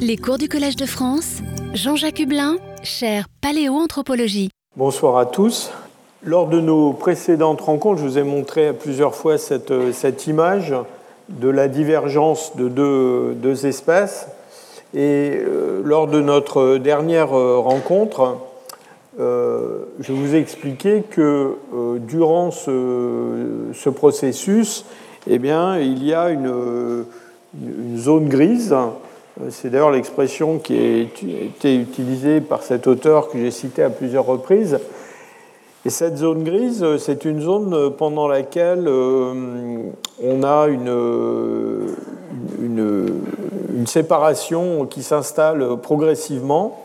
Les cours du Collège de France, Jean-Jacques Hublin, chaire Paléoanthropologie. Bonsoir à tous. Lors de nos précédentes rencontres, je vous ai montré plusieurs fois cette, cette image de la divergence de deux, espèces. Et euh, lors de notre dernière euh, rencontre, euh, je vous ai expliqué que euh, durant ce, ce, processus, eh il y a une zone grise c'est d'ailleurs l'expression qui a été utilisée par cet auteur que j'ai cité à plusieurs reprises. Et cette zone grise, c'est une zone pendant laquelle euh, on a une, séparation qui s'installe progressivement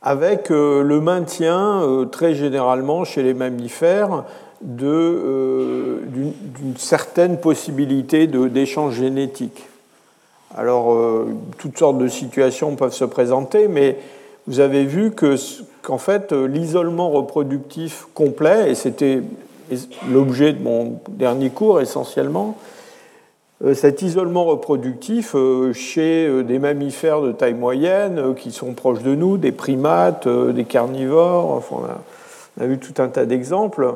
avec euh, le maintien euh, très généralement chez les mammifères d'une certaine possibilité d'échange génétique. Alors, euh, toutes sortes de situations peuvent se présenter, mais vous avez vu qu'en fait, l'isolement reproductif complet, et c'était l'objet de mon dernier cours essentiellement, euh, cet isolement reproductif euh, chez des mammifères de taille moyenne qui sont proches de nous, des primates, des carnivores, enfin, on, a, vu tout un tas d'exemples,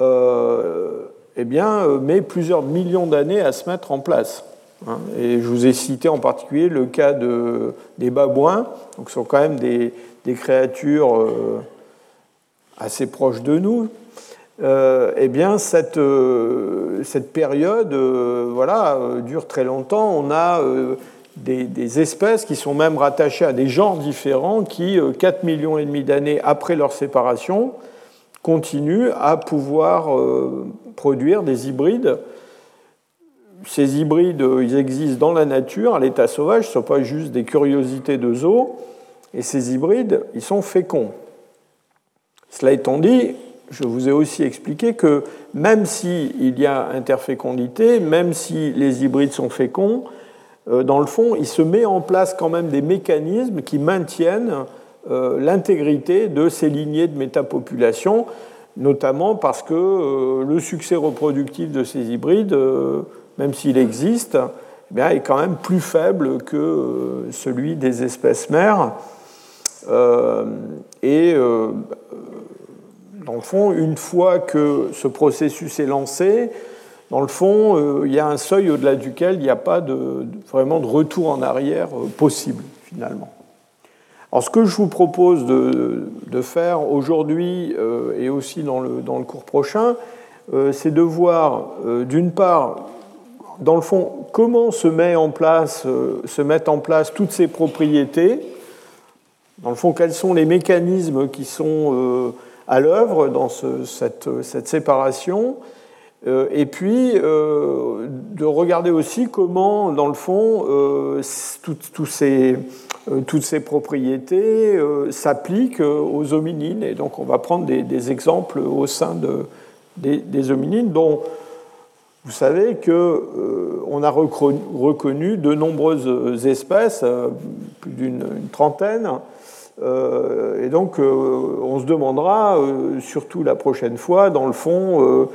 eh bien, met plusieurs millions d'années à se mettre en place. Hein. Et je vous ai cité en particulier le cas de, des babouins, donc ce sont quand même des, créatures euh, assez proches de nous. Euh, eh bien, cette, euh, cette période voilà, dure très longtemps. On a des, des, espèces qui sont même rattachées à des genres différents qui, 4 millions et demi d'années après leur séparation, continuent à pouvoir produire des hybrides ces hybrides, ils existent dans la nature, à l'état sauvage, ce ne sont pas juste des curiosités de zoo, et ces hybrides, ils sont féconds. Cela étant dit, je vous ai aussi expliqué que même s'il y a interfécondité, même si les hybrides sont féconds, euh, dans le fond, il se met en place quand même des mécanismes qui maintiennent euh, l'intégrité de ces lignées de métapopulation, notamment parce que euh, le succès reproductif de ces hybrides même s'il existe, eh est quand même plus faible que euh, celui des espèces mères. Euh, et euh, dans le fond, une fois que ce processus est lancé, dans le fond, il y a un seuil au-delà duquel il n'y a pas de, vraiment de retour en arrière possible, finalement. Alors, ce que je vous propose de, de faire aujourd'hui et aussi dans le cours prochain, c'est de voir, d'une part, dans le fond, comment se, met en place, euh, se mettent en place toutes ces propriétés Dans le fond, quels sont les mécanismes qui sont euh, à l'œuvre dans cette, séparation euh, Et puis, de regarder aussi comment, dans le fond, toutes ces propriétés s'appliquent aux hominines. Et donc, on va prendre des, exemples au sein de, des, des hominines dont vous savez qu'on euh, a reconnu de nombreuses espèces, euh, plus d'une trentaine, euh, et donc on se demandera, surtout la prochaine fois, dans le fond,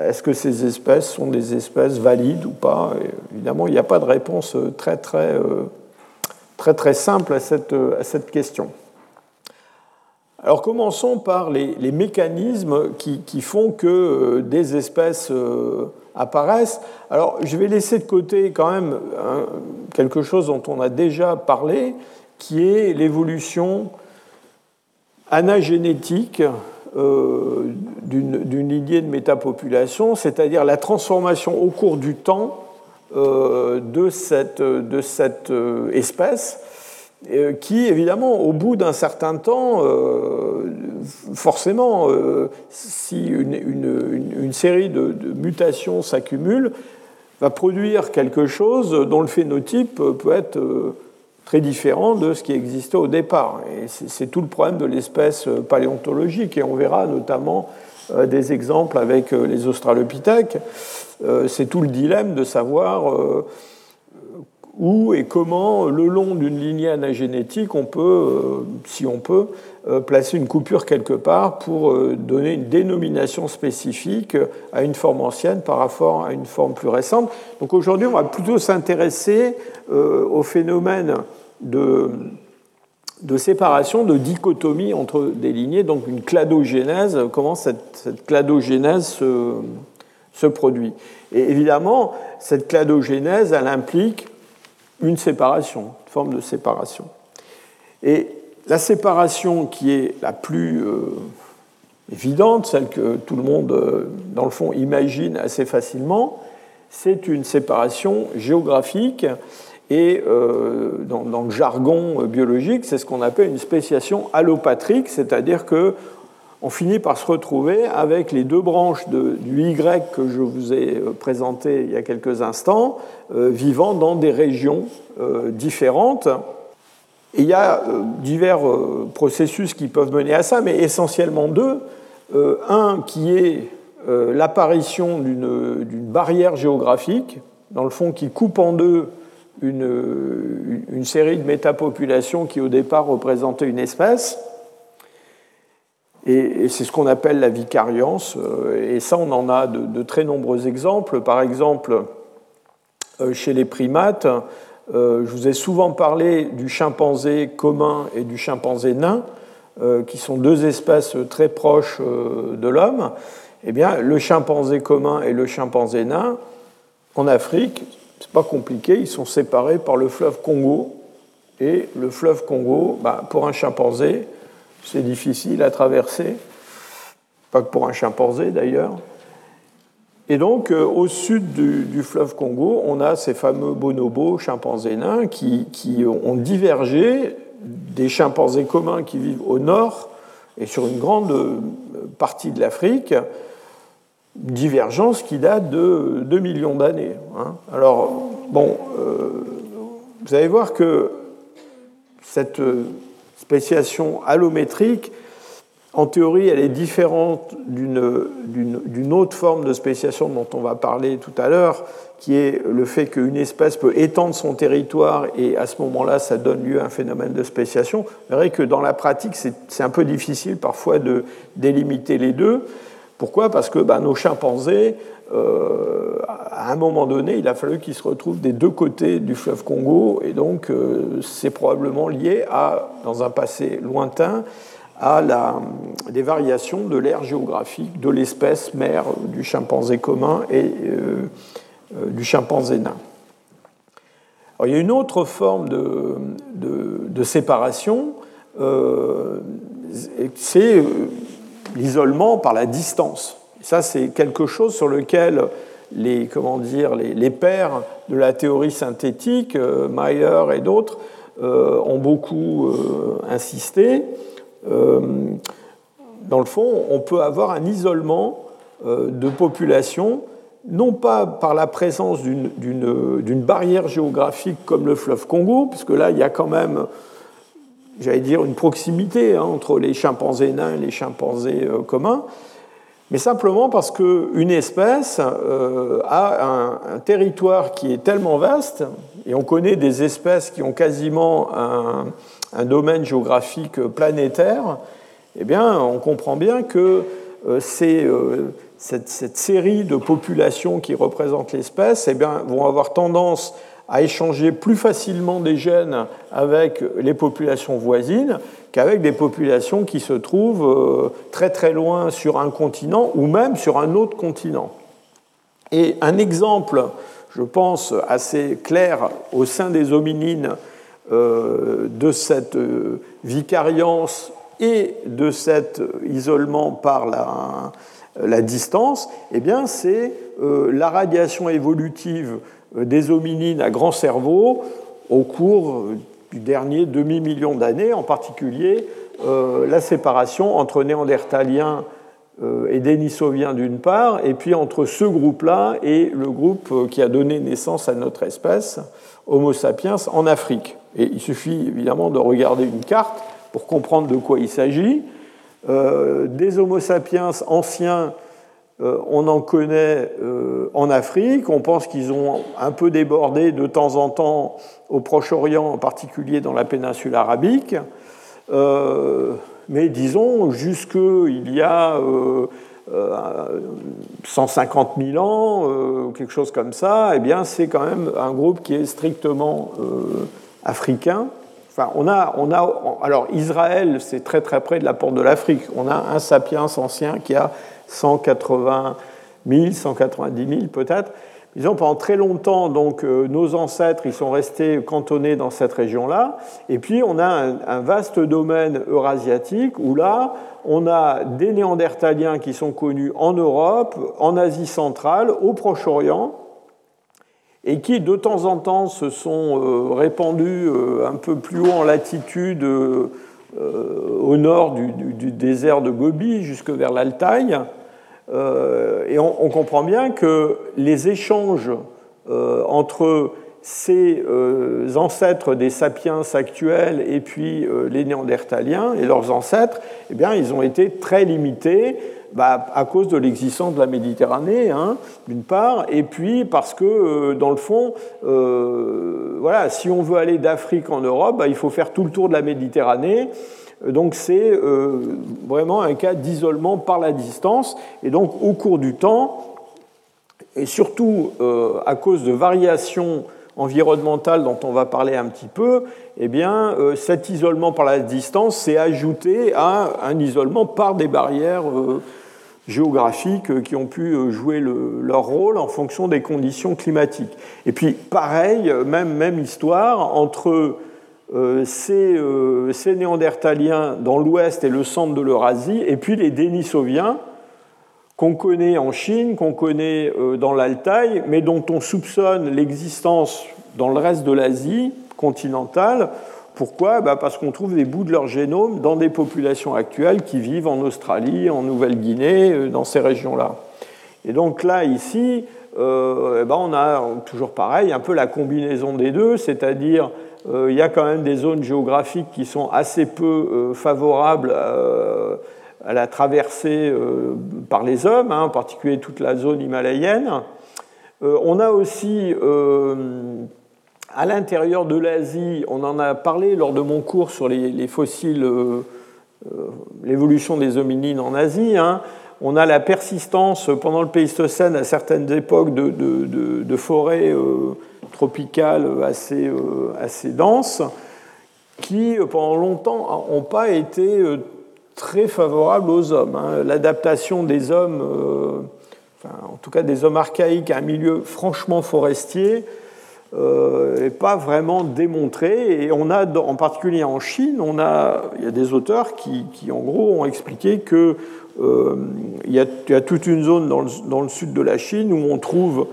est-ce que ces espèces sont des espèces valides ou pas? Évidemment, il n'y a pas de réponse très très, très, très simple à cette, question. Alors commençons par les, mécanismes qui, font que des espèces apparaissent. Alors, je vais laisser de côté quand même hein, quelque chose dont on a déjà parlé, qui est l'évolution anagénétique euh, d'une lignée de métapopulation, c'est-à-dire la transformation au cours du temps euh, de cette, euh, espèce qui, évidemment, au bout d'un certain temps, euh, forcément, euh, si une, série de, mutations s'accumule, va produire quelque chose dont le phénotype peut être très différent de ce qui existait au départ. Et c'est tout le problème de l'espèce paléontologique, et on verra notamment des exemples avec les australopithèques. C'est tout le dilemme de savoir où et comment, le long d'une lignée anagénétique, on peut, si on peut, placer une coupure quelque part pour donner une dénomination spécifique à une forme ancienne par rapport à une forme plus récente. Donc aujourd'hui, on va plutôt s'intéresser au phénomène de de séparation, de dichotomie entre des lignées, donc une cladogénèse, comment cette, cladogénèse se, se, produit. Et évidemment, cette cladogénèse, elle implique une séparation, une forme de séparation. Et la séparation qui est la plus euh, évidente, celle que tout le monde, euh, dans le fond, imagine assez facilement, c'est une séparation géographique et euh, dans, le jargon biologique, c'est ce qu'on appelle une spéciation allopatrique, c'est-à-dire que on finit par se retrouver avec les deux branches du Y que je vous ai euh, présenté il y a quelques instants, euh, vivant dans des régions différentes. Et il y a divers processus qui peuvent mener à ça, mais essentiellement deux. un qui est l'apparition d'une barrière géographique, dans le fond qui coupe en deux une, série de métapopulations qui au départ représentaient une espèce. Et, c'est ce qu'on appelle la vicariance. Euh, et ça, on en a de, très nombreux exemples. Par exemple, euh, chez les primates, euh, je vous ai souvent parlé du chimpanzé commun et du chimpanzé nain, qui sont deux espèces très proches de l'homme. Eh bien, le chimpanzé commun et le chimpanzé nain, en Afrique, c'est pas compliqué, ils sont séparés par le fleuve Congo. Et le fleuve Congo, bah, pour un chimpanzé, c'est difficile à traverser, pas que pour un chimpanzé d'ailleurs. Et donc, euh, au sud du, fleuve Congo, on a ces fameux bonobos chimpanzés nains qui, ont divergé des chimpanzés communs qui vivent au nord et sur une grande euh, partie de l'Afrique divergence qui date de 2 millions d'années. Hein. Alors, bon, euh, vous allez voir que cette spéciation allométrique, en théorie, elle est différente d'une autre forme de spéciation dont on va parler tout à l'heure, qui est le fait qu'une espèce peut étendre son territoire et à ce moment-là, ça donne lieu à un phénomène de spéciation. Vous verrez que dans la pratique, c'est un peu difficile parfois de délimiter les deux. Pourquoi? Parce que bah, nos chimpanzés, euh, à un moment donné, il a fallu qu'ils se retrouvent des deux côtés du fleuve Congo, et donc euh, c'est probablement lié à, dans un passé lointain, à la, des variations de l'ère géographique de l'espèce mère du chimpanzé commun et euh, du chimpanzé nain. il y a une autre forme de, de séparation, c'est l'isolement par la distance. ça, c'est quelque chose sur lequel les, comment dire, les, pères de la théorie synthétique, euh, Mayer et d'autres, euh, ont beaucoup euh, insisté. dans le fond, on peut avoir un isolement de population, non pas par la présence d'une barrière géographique comme le fleuve Congo, puisque là, il y a quand même j'allais dire, une proximité hein, entre les chimpanzés nains et les chimpanzés euh, communs, mais simplement parce qu'une espèce euh, a un, territoire qui est tellement vaste, et on connaît des espèces qui ont quasiment un, domaine géographique planétaire, eh bien, on comprend bien que euh, cette, cette, série de populations qui représentent l'espèce eh vont avoir tendance à échanger plus facilement des gènes avec les populations voisines qu'avec des populations qui se trouvent euh, très très loin sur un continent ou même sur un autre continent. Et un exemple, je pense, assez clair au sein des hominines euh, de cette euh, vicariance et de cet isolement par la, distance, eh c'est la radiation évolutive des hominines à grand cerveau au cours euh, du dernier demi-million d'années, en particulier euh, la séparation entre néandertaliens et dénisoviens d'une part, et puis entre ce groupe-là et le groupe qui a donné naissance à notre espèce, Homo sapiens, en Afrique. Et il suffit évidemment de regarder une carte pour comprendre de quoi il s'agit. des Homo sapiens anciens on en connaît en Afrique, on pense qu'ils ont un peu débordé de temps en temps au Proche-Orient, en particulier dans la péninsule arabique. mais disons, jusqu'il y a 150 000 ans, quelque chose comme ça, eh bien, c'est quand même un groupe qui est strictement africain. Enfin, on a, on a, alors Israël, c'est très très près de la porte de l'Afrique. On a un sapiens ancien qui a 180 000, 190 000 peut-être. Disons, pendant très longtemps, donc, euh, nos ancêtres, ils sont restés cantonnés dans cette région-là. Et puis, on a un, vaste domaine eurasiatique où là, on a des néandertaliens qui sont connus en Europe, en Asie centrale, au Proche-Orient, et qui de temps en temps se sont euh, répandus euh, un peu plus haut en latitude au nord du, désert de Gobi jusque vers l'Altaï. Et on, comprend bien que les échanges entre ces ancêtres des sapiens actuels et puis les néandertaliens et leurs ancêtres, eh bien, ils ont été très limités bah, à cause de l'existence de la Méditerranée, hein, d'une part, et puis parce que, euh, dans le fond, euh, voilà, si on veut aller d'Afrique en Europe, bah, il faut faire tout le tour de la Méditerranée. Donc c'est euh, vraiment un cas d'isolement par la distance. Et donc au cours du temps, et surtout à cause de variations environnementales dont on va parler un petit peu, eh bien, cet isolement par la distance s'est ajouté à un isolement par des barrières géographiques euh, qui ont pu euh, jouer leur rôle en fonction des conditions climatiques. Et puis, pareil, euh, même, même histoire entre ces, ces, néandertaliens dans l'ouest et le centre de l'Eurasie, et puis les Denisoviens qu'on connaît en Chine, qu'on connaît dans l'Altaï, mais dont on soupçonne l'existence dans le reste de l'Asie continentale, pourquoi? Bah, Parce qu'on trouve des bouts de leur génome dans des populations actuelles qui vivent en Australie, en Nouvelle-Guinée, euh, dans ces régions-là. Et donc là, ici, euh, eh ben, on a toujours pareil, un peu la combinaison des deux, c'est-à-dire euh, il y a quand même des zones géographiques qui sont assez peu favorables à la traversée par les hommes, hein, en particulier toute la zone himalayenne. on a aussi à l'intérieur de l'Asie, on en a parlé lors de mon cours sur les, fossiles, euh, euh, l'évolution des hominines en Asie. Hein. On a la persistance pendant le Pléistocène à certaines époques de, forêts euh, tropicales assez, assez denses qui, pendant longtemps, n'ont pas été très favorables aux hommes. Hein. L'adaptation des hommes, en tout cas des hommes archaïques à un milieu franchement forestier, n'est euh, pas vraiment démontré. Et on a, en particulier en Chine, il y a des auteurs qui, en gros, ont expliqué que euh, y a, toute une zone dans le, sud de la Chine où on trouve euh,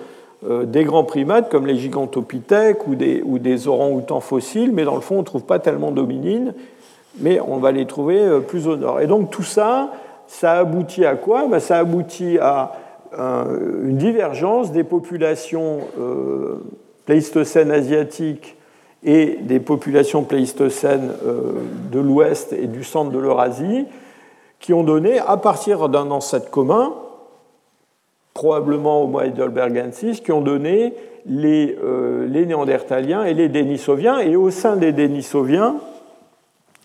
des grands primates comme les gigantopithèques ou des, ou des orang-outans fossiles, mais dans le fond, on ne trouve pas tellement d'hominines, mais on va les trouver plus au nord. Et donc tout ça, ça aboutit à quoi? Ben, Ça aboutit à une divergence des populations pléistocène asiatique et des populations pléistocènes euh, de l'ouest et du centre de l'Eurasie, qui ont donné, à partir d'un ancêtre commun, probablement Homo heidelbergensis, qui ont donné les, euh, les, néandertaliens et les dénisoviens. Et au sein des dénisoviens,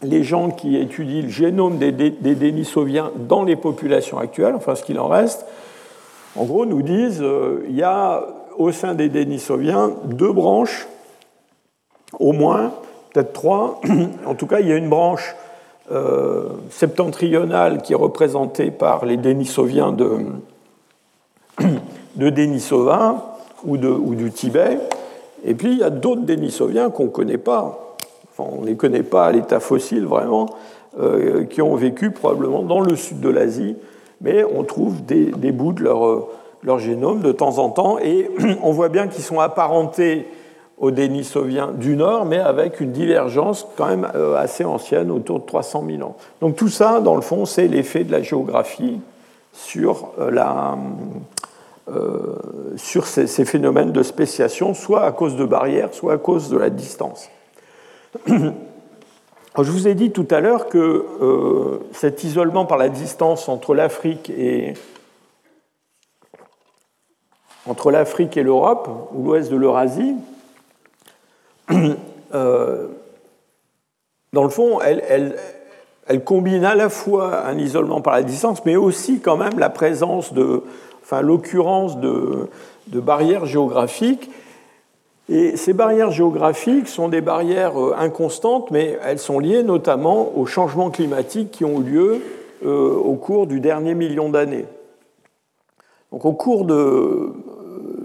les gens qui étudient le génome des, des dénisoviens dans les populations actuelles, enfin ce qu'il en reste, en gros nous disent euh, il y a au sein des Denisoviens deux branches, au moins, peut-être trois. En tout cas, il y a une branche euh, septentrionale qui est représentée par les Denisoviens de, de Denisova ou, du Tibet. Et puis, il y a d'autres Denisoviens qu'on ne connaît pas. Enfin, on ne les connaît pas à l'état fossile vraiment, euh, qui ont vécu probablement dans le sud de l'Asie, mais on trouve des, bouts de leur leur génome de temps en temps, et on voit bien qu'ils sont apparentés aux Denisoviens du Nord, mais avec une divergence quand même euh, assez ancienne, autour de 300 000 ans. Donc tout ça, dans le fond, c'est l'effet de la géographie sur, euh, la, euh, sur ces, phénomènes de spéciation, soit à cause de barrières, soit à cause de la distance. Je vous ai dit tout à l'heure que cet isolement par la distance entre l'Afrique et, entre l'Afrique et l'Europe, ou l'ouest de l'Eurasie, euh, dans le fond, elle, combine à la fois un isolement par la distance, mais aussi quand même la présence de, enfin l'occurrence de, barrières géographiques. Et ces barrières géographiques sont des barrières euh, inconstantes, mais elles sont liées notamment aux changements climatiques qui ont eu lieu euh, au cours du dernier million d'années. Donc au cours de,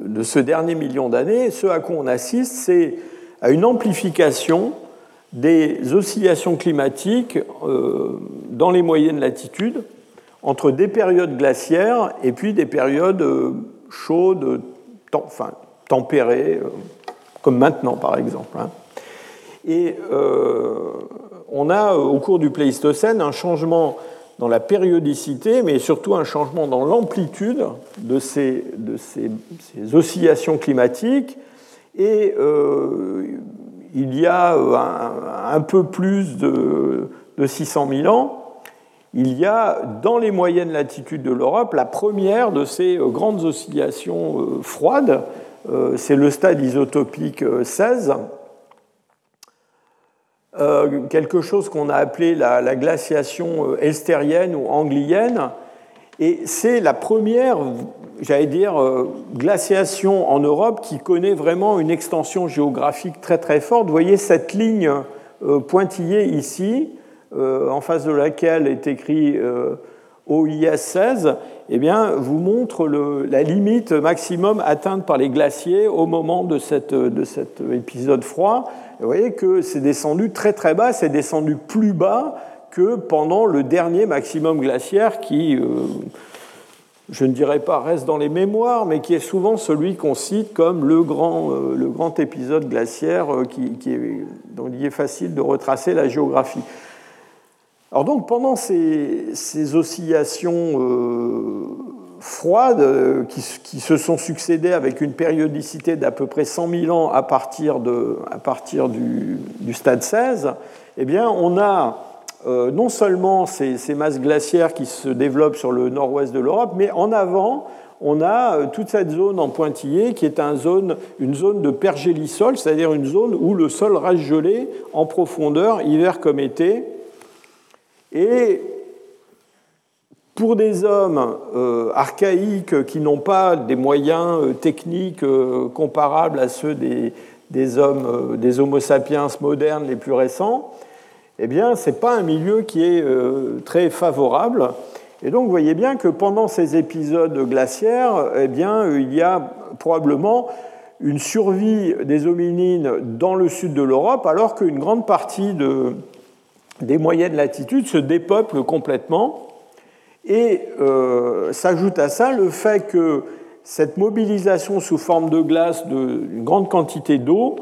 de ce dernier million d'années, ce à quoi on assiste, c'est à une amplification des oscillations climatiques euh, dans les moyennes latitudes entre des périodes glaciaires et puis des périodes euh, chaudes, enfin, tempérées, euh, comme maintenant par exemple. Hein. Et on a au cours du Pléistocène un changement dans la périodicité, mais surtout un changement dans l'amplitude de, ces, de ces, oscillations climatiques. Et il y a euh, un, peu plus de, 600 000 ans, il y a dans les moyennes latitudes de l'Europe la première de ces euh, grandes oscillations euh, froides. C'est le stade isotopique 16. quelque chose qu'on a appelé la, glaciation estérienne ou anglienne. Et c'est la première j'allais dire, euh, glaciation en Europe qui connaît vraiment une extension géographique très très forte. Vous voyez cette ligne euh, pointillée ici, euh, en face de laquelle est écrit OIS 16, eh bien, vous montre la limite maximum atteinte par les glaciers au moment de, cet épisode froid. vous voyez que c'est descendu très très bas, c'est descendu plus bas que pendant le dernier maximum glaciaire qui je ne dirais pas reste dans les mémoires, mais qui est souvent celui qu'on cite comme le grand, euh, le grand épisode glaciaire euh, dont il est facile de retracer la géographie. Alors donc pendant ces, oscillations euh, froides qui, se sont succédées avec une périodicité d'à peu près 100 000 ans à partir, de, à partir du, du, stade 16, eh bien on a euh, non seulement ces, masses glaciaires qui se développent sur le nord-ouest de l'Europe, mais en avant, on a euh, toute cette zone en pointillé qui est une zone, une zone de pergélisol, c'est-à-dire une zone où le sol reste gelé en profondeur, hiver comme été. Et pour des hommes euh, archaïques qui n'ont pas des moyens techniques comparables à ceux des hommes, des Homo sapiens modernes les plus récents, eh bien, ce n'est pas un milieu qui est euh, très favorable. Et donc, vous voyez bien que pendant ces épisodes glaciaires, eh bien, il y a probablement une survie des hominines dans le sud de l'Europe, alors qu'une grande partie des moyennes latitudes se dépeuple complètement. Et euh, s'ajoute à ça le fait que cette mobilisation sous forme de glace d'une grande quantité d'eau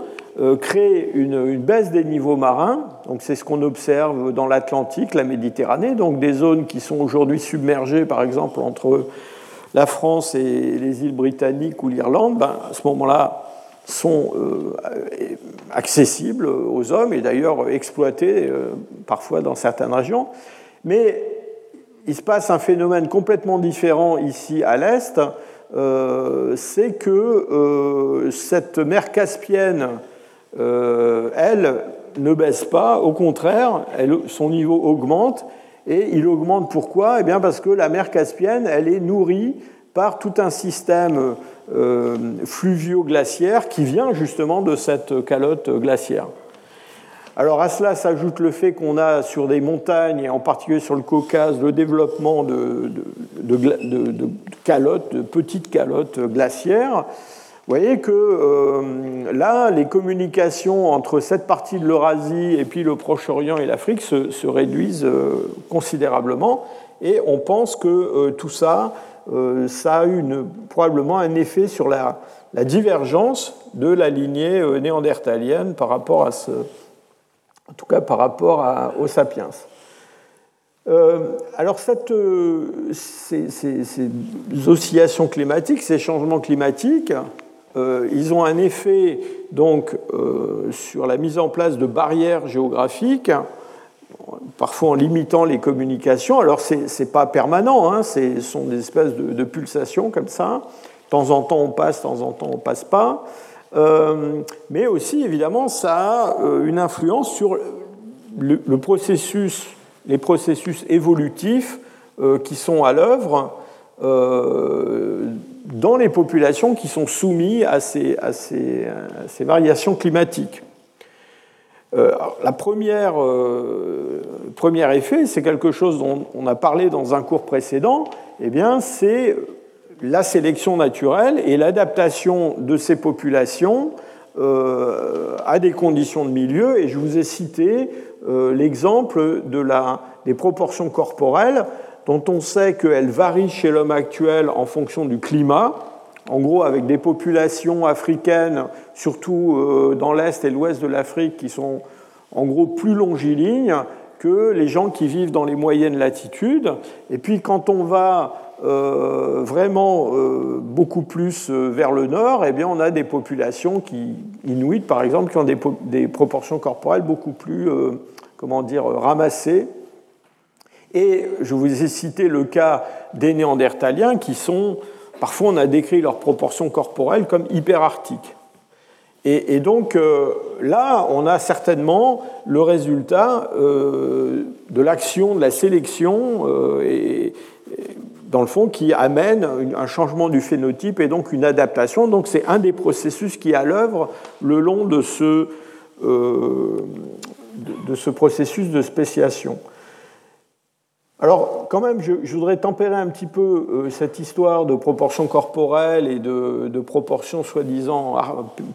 crée une, baisse des niveaux marins. Donc c'est ce qu'on observe dans l'Atlantique, la Méditerranée, donc des zones qui sont aujourd'hui submergées, par exemple entre la France et les îles britanniques ou l'Irlande, ben, à ce moment-là sont euh, accessibles aux hommes et d'ailleurs exploitées euh, parfois dans certaines régions. Mais il se passe un phénomène complètement différent ici à l'est, c'est que cette mer Caspienne euh, elle ne baisse pas, au contraire, son niveau augmente. Et il augmente pourquoi? Eh bien parce que la mer Caspienne, elle est nourrie par tout un système euh, fluvio-glaciaire qui vient justement de cette calotte glaciaire. Alors à cela s'ajoute le fait qu'on a sur des montagnes, et en particulier sur le Caucase, le développement de, calottes, de petites calottes glaciaires, vous voyez que euh, là, les communications entre cette partie de l'Eurasie et puis le Proche-Orient et l'Afrique se, réduisent euh, considérablement. Et on pense que euh, tout ça, ça a eu probablement un effet sur la, divergence de la lignée néandertalienne par rapport à ce, en tout cas par rapport aux sapiens. alors cette, ces, oscillations climatiques, ces changements climatiques, euh, ils ont un effet donc, euh, sur la mise en place de barrières géographiques, parfois en limitant les communications. Alors, ce n'est pas permanent, hein, ce sont des espèces de, pulsations comme ça. temps en temps on passe, de temps en temps on passe pas. mais aussi, évidemment, ça a une influence sur le, processus, les processus évolutifs qui sont à l'œuvre dans les populations qui sont soumises à ces, ces, variations climatiques. Euh, la première, euh, premier effet, c'est quelque chose dont on a parlé dans un cours précédent, eh c'est la sélection naturelle et l'adaptation de ces populations euh, à des conditions de milieu. Et je vous ai cité l'exemple de des proportions corporelles dont on sait qu'elle varie chez l'homme actuel en fonction du climat, en gros avec des populations africaines, surtout euh, dans l'est et l'ouest de l'Afrique, qui sont en gros plus longilignes que les gens qui vivent dans les moyennes latitudes. Et puis quand on va euh, vraiment euh, beaucoup plus vers le nord, eh bien on a des populations qui, inuites par exemple, qui ont des, des proportions corporelles beaucoup plus, comment dire, ramassées et je vous ai cité le cas des néandertaliens qui sont, parfois on a décrit leurs proportions corporelles comme hyperarctiques. Et, et donc euh, là, on a certainement le résultat euh, de l'action de la sélection, euh, et, dans le fond, qui amène un changement du phénotype et donc une adaptation. Donc c'est un des processus qui est à l'œuvre le long de ce, de ce processus de spéciation. Alors, quand même, je, voudrais tempérer un petit peu euh, cette histoire de proportions corporelles et de, proportions soi-disant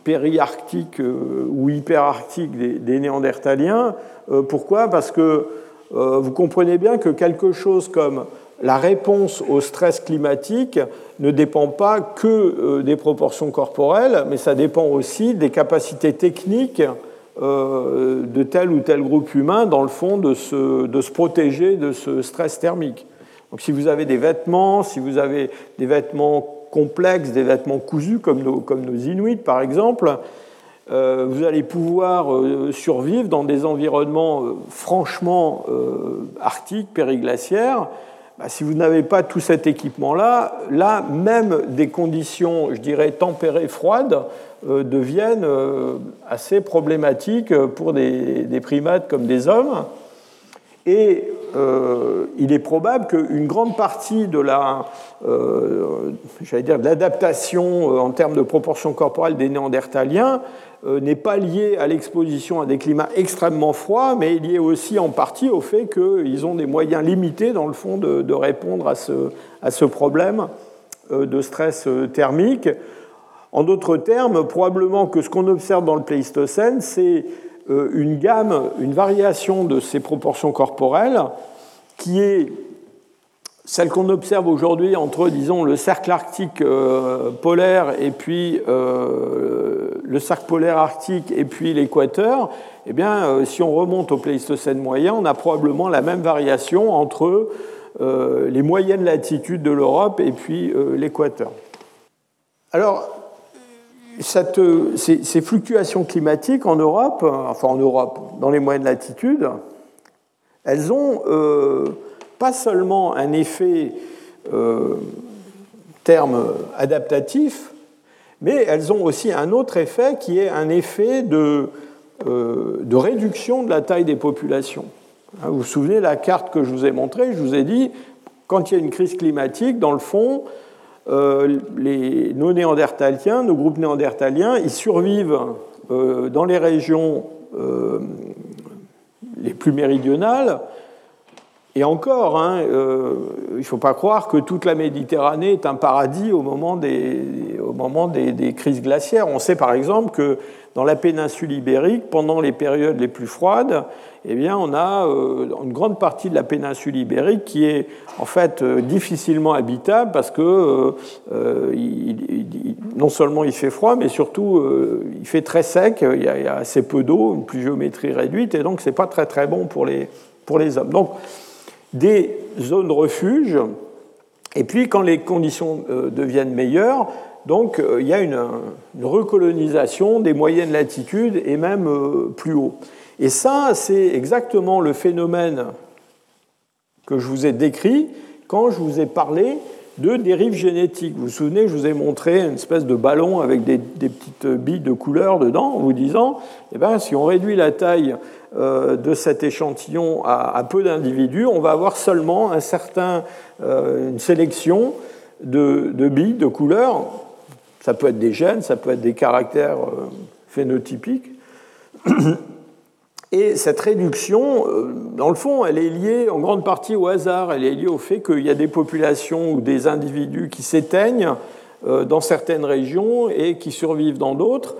périarctiques euh, ou hyperarctiques des, des néandertaliens. Euh, pourquoi? Parce que vous comprenez bien que quelque chose comme la réponse au stress climatique ne dépend pas que des proportions corporelles, mais ça dépend aussi des capacités techniques euh, de tel ou tel groupe humain, dans le fond, de se, de se protéger de ce stress thermique. Donc si vous avez des vêtements, si vous avez des vêtements complexes, des vêtements cousus, comme nos, comme nos Inuits par exemple, euh, vous allez pouvoir euh, survivre dans des environnements franchement arctiques, périglaciaires. Bah, si vous n'avez pas tout cet équipement-là, là, même des conditions, je dirais, tempérées, froides, euh, deviennent euh, assez problématiques pour des, primates comme des hommes. Et euh, il est probable qu'une grande partie de la, dire, de l'adaptation en termes de proportion corporelle des néandertaliens n'est pas liée à l'exposition à des climats extrêmement froids, mais liée aussi en partie au fait qu'ils ont des moyens limités, dans le fond, de, répondre à ce, à ce, problème de stress thermique. En d'autres termes, probablement que ce qu'on observe dans le Pléistocène, c'est euh, une gamme, une variation de ces proportions corporelles qui est celle qu'on observe aujourd'hui entre, disons, le cercle arctique euh, polaire et puis euh, le cercle polaire arctique et puis l'équateur, eh bien, si on remonte au Pléistocène moyen, on a probablement la même variation entre les moyennes latitudes de l'Europe et puis l'équateur. Alors, ces, fluctuations climatiques en Europe, enfin en Europe, dans les moyennes latitudes, elles ont euh, pas seulement un effet euh, terme adaptatif, mais elles ont aussi un autre effet qui est un effet de, euh, de réduction de la taille des populations. Hein, vous vous souvenez la carte que je vous ai montrée, je vous ai dit, quand il y a une crise climatique, dans le fond, euh, les, nos néandertaliens, nos groupes néandertaliens, ils survivent dans les régions les plus méridionales. Et encore, hein, il ne faut pas croire que toute la Méditerranée est un paradis au moment, des, crises glaciaires. On sait par exemple que dans la péninsule ibérique, pendant les périodes les plus froides, eh bien, on a euh, une grande partie de la péninsule ibérique qui est en fait euh, difficilement habitable parce que euh, non seulement il fait froid, mais surtout il fait très sec, il y a, assez peu d'eau, une pluviométrie réduite, et donc c'est pas très très bon pour les, hommes. Des zones refuge, et puis quand les conditions deviennent meilleures, donc euh, il y a une, recolonisation des moyennes latitudes et même euh, plus haut. Et ça, c'est exactement le phénomène que je vous ai décrit quand je vous ai parlé de dérive génétique. Vous vous souvenez, je vous ai montré une espèce de ballon avec des, petites billes de couleur dedans, en vous disant, eh ben, si on réduit la taille euh, de cet échantillon à, peu d'individus, on va avoir seulement un certain, euh, une sélection de, billes de couleur. Ça peut être des gènes, ça peut être des caractères euh, phénotypiques. Et cette réduction, euh, dans le fond, elle est liée en grande partie au hasard. Elle est liée au fait qu'il y a des populations ou des individus qui s'éteignent euh, dans certaines régions et qui survivent dans d'autres.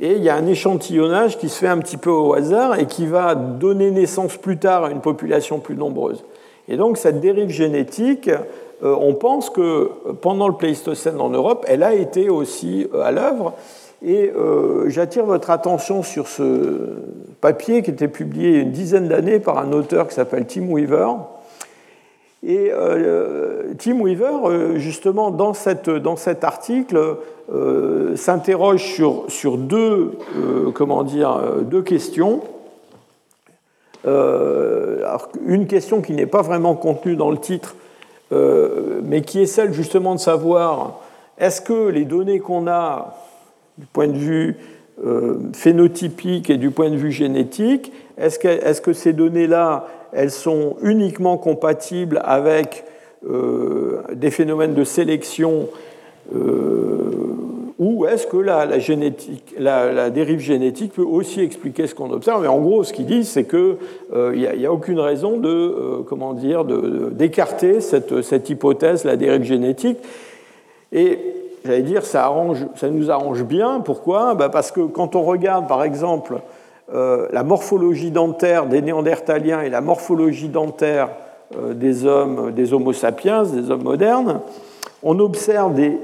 Et il y a un échantillonnage qui se fait un petit peu au hasard et qui va donner naissance plus tard à une population plus nombreuse. Et donc cette dérive génétique, euh, on pense que pendant le Pléistocène en Europe, elle a été aussi à l'œuvre. Et euh, j'attire votre attention sur ce papier qui était publié une dizaine d'années par un auteur qui s'appelle Tim Weaver. Et euh, Tim Weaver, euh, justement, dans, cette, dans cet article, s'interroge sur, sur deux, comment dire, deux questions. une question qui n'est pas vraiment contenue dans le titre, mais qui est celle justement de savoir est-ce que les données qu'on a du point de vue euh, phénotypique et du point de vue génétique, est-ce que, ces données-là, elles sont uniquement compatibles avec euh, des phénomènes de sélection euh, ou est-ce que la, génétique, la, dérive génétique peut aussi expliquer ce qu'on observe? Mais en gros, ce qu'ils disent, c'est qu'il n'y a, aucune raison de, comment dire, d'écarter cette, hypothèse, la dérive génétique. Et j'allais dire, ça, ça nous arrange bien. Pourquoi? Bah, Parce que quand on regarde, par exemple, euh, la morphologie dentaire des néandertaliens et la morphologie dentaire euh, des hommes, des homo sapiens, des hommes modernes, on observe des,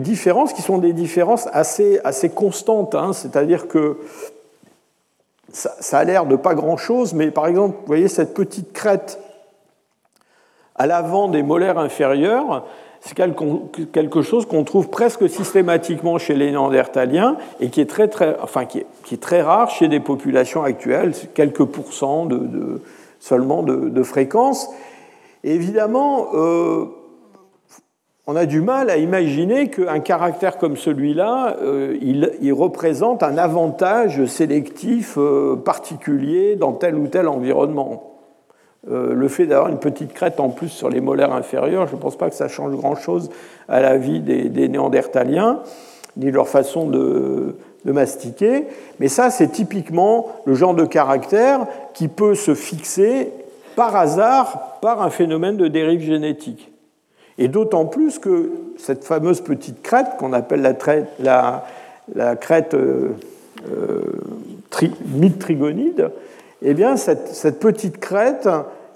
différences qui sont des différences assez, assez constantes. Hein. C'est-à-dire que ça, ça a l'air de pas grand-chose, mais par exemple, vous voyez cette petite crête à l'avant des molaires inférieurs, c'est quelque chose qu'on trouve presque systématiquement chez les Néandertaliens et qui est très, très, enfin, qui est, très rare chez des populations actuelles, quelques pourcents de, seulement de, fréquence. évidemment, euh, on a du mal à imaginer qu'un caractère comme celui-là, euh, il, représente un avantage sélectif euh, particulier dans tel ou tel environnement. Euh, le fait d'avoir une petite crête en plus sur les molaires inférieurs, je ne pense pas que ça change grand-chose à la vie des, néandertaliens, ni leur façon de, mastiquer. Mais ça, c'est typiquement le genre de caractère qui peut se fixer par hasard par un phénomène de dérive génétique. Et d'autant plus que cette fameuse petite crête, qu'on appelle la, crête euh, euh trigonide eh bien, cette, petite crête,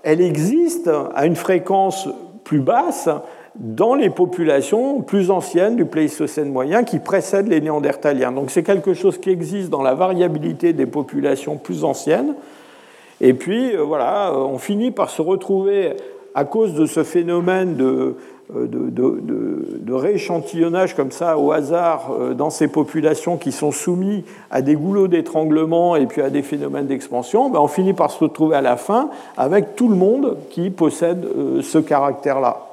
elle existe à une fréquence plus basse dans les populations plus anciennes du Pléistocène moyen qui précèdent les Néandertaliens. Donc c'est quelque chose qui existe dans la variabilité des populations plus anciennes. Et puis euh, voilà, on finit par se retrouver à cause de ce phénomène de, euh, de, rééchantillonnage comme ça au hasard euh, dans ces populations qui sont soumises à des goulots d'étranglement et puis à des phénomènes d'expansion, ben on finit par se retrouver à la fin avec tout le monde qui possède euh, ce caractère-là.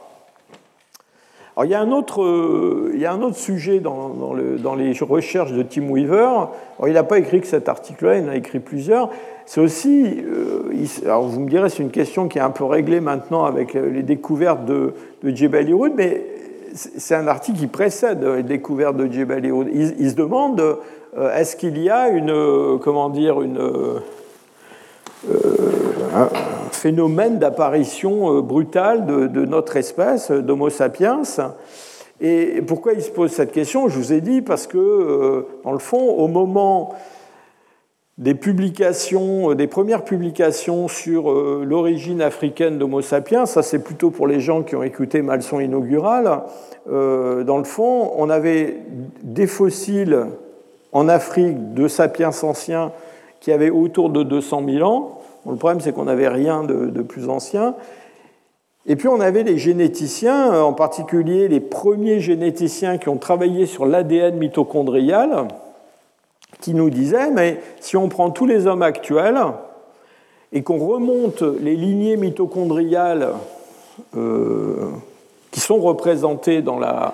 Alors, il, y a un autre, il y a un autre sujet dans, dans, les recherches de Tim Weaver. il n'a pas écrit que cet article-là, il en a écrit plusieurs. C'est aussi, euh, alors vous me direz, c'est une question qui est un peu réglée maintenant avec euh, les découvertes de, de Jebel Irhoud, mais c'est un article qui précède les découvertes de Jebel Irhoud. Il, se demande, euh, est-ce qu'il y a une, comment dire, une, un phénomène d'apparition brutale de, notre espèce, d'Homo sapiens Et pourquoi il se pose cette question? Je vous ai dit parce que, dans le fond, au moment des publications, euh, des premières publications sur euh, l'origine africaine d'Homo sapiens, ça c'est plutôt pour les gens qui ont écouté ma leçon inaugurale. Euh, dans le fond, on avait des fossiles en Afrique de sapiens anciens qui avaient autour de 200 000 ans. le problème c'est qu'on n'avait rien de, plus ancien. Et puis on avait les généticiens, en particulier les premiers généticiens qui ont travaillé sur l'ADN mitochondrial qui nous disait, mais si on prend tous les hommes actuels et qu'on remonte les lignées mitochondriales qui sont représentés dans, la,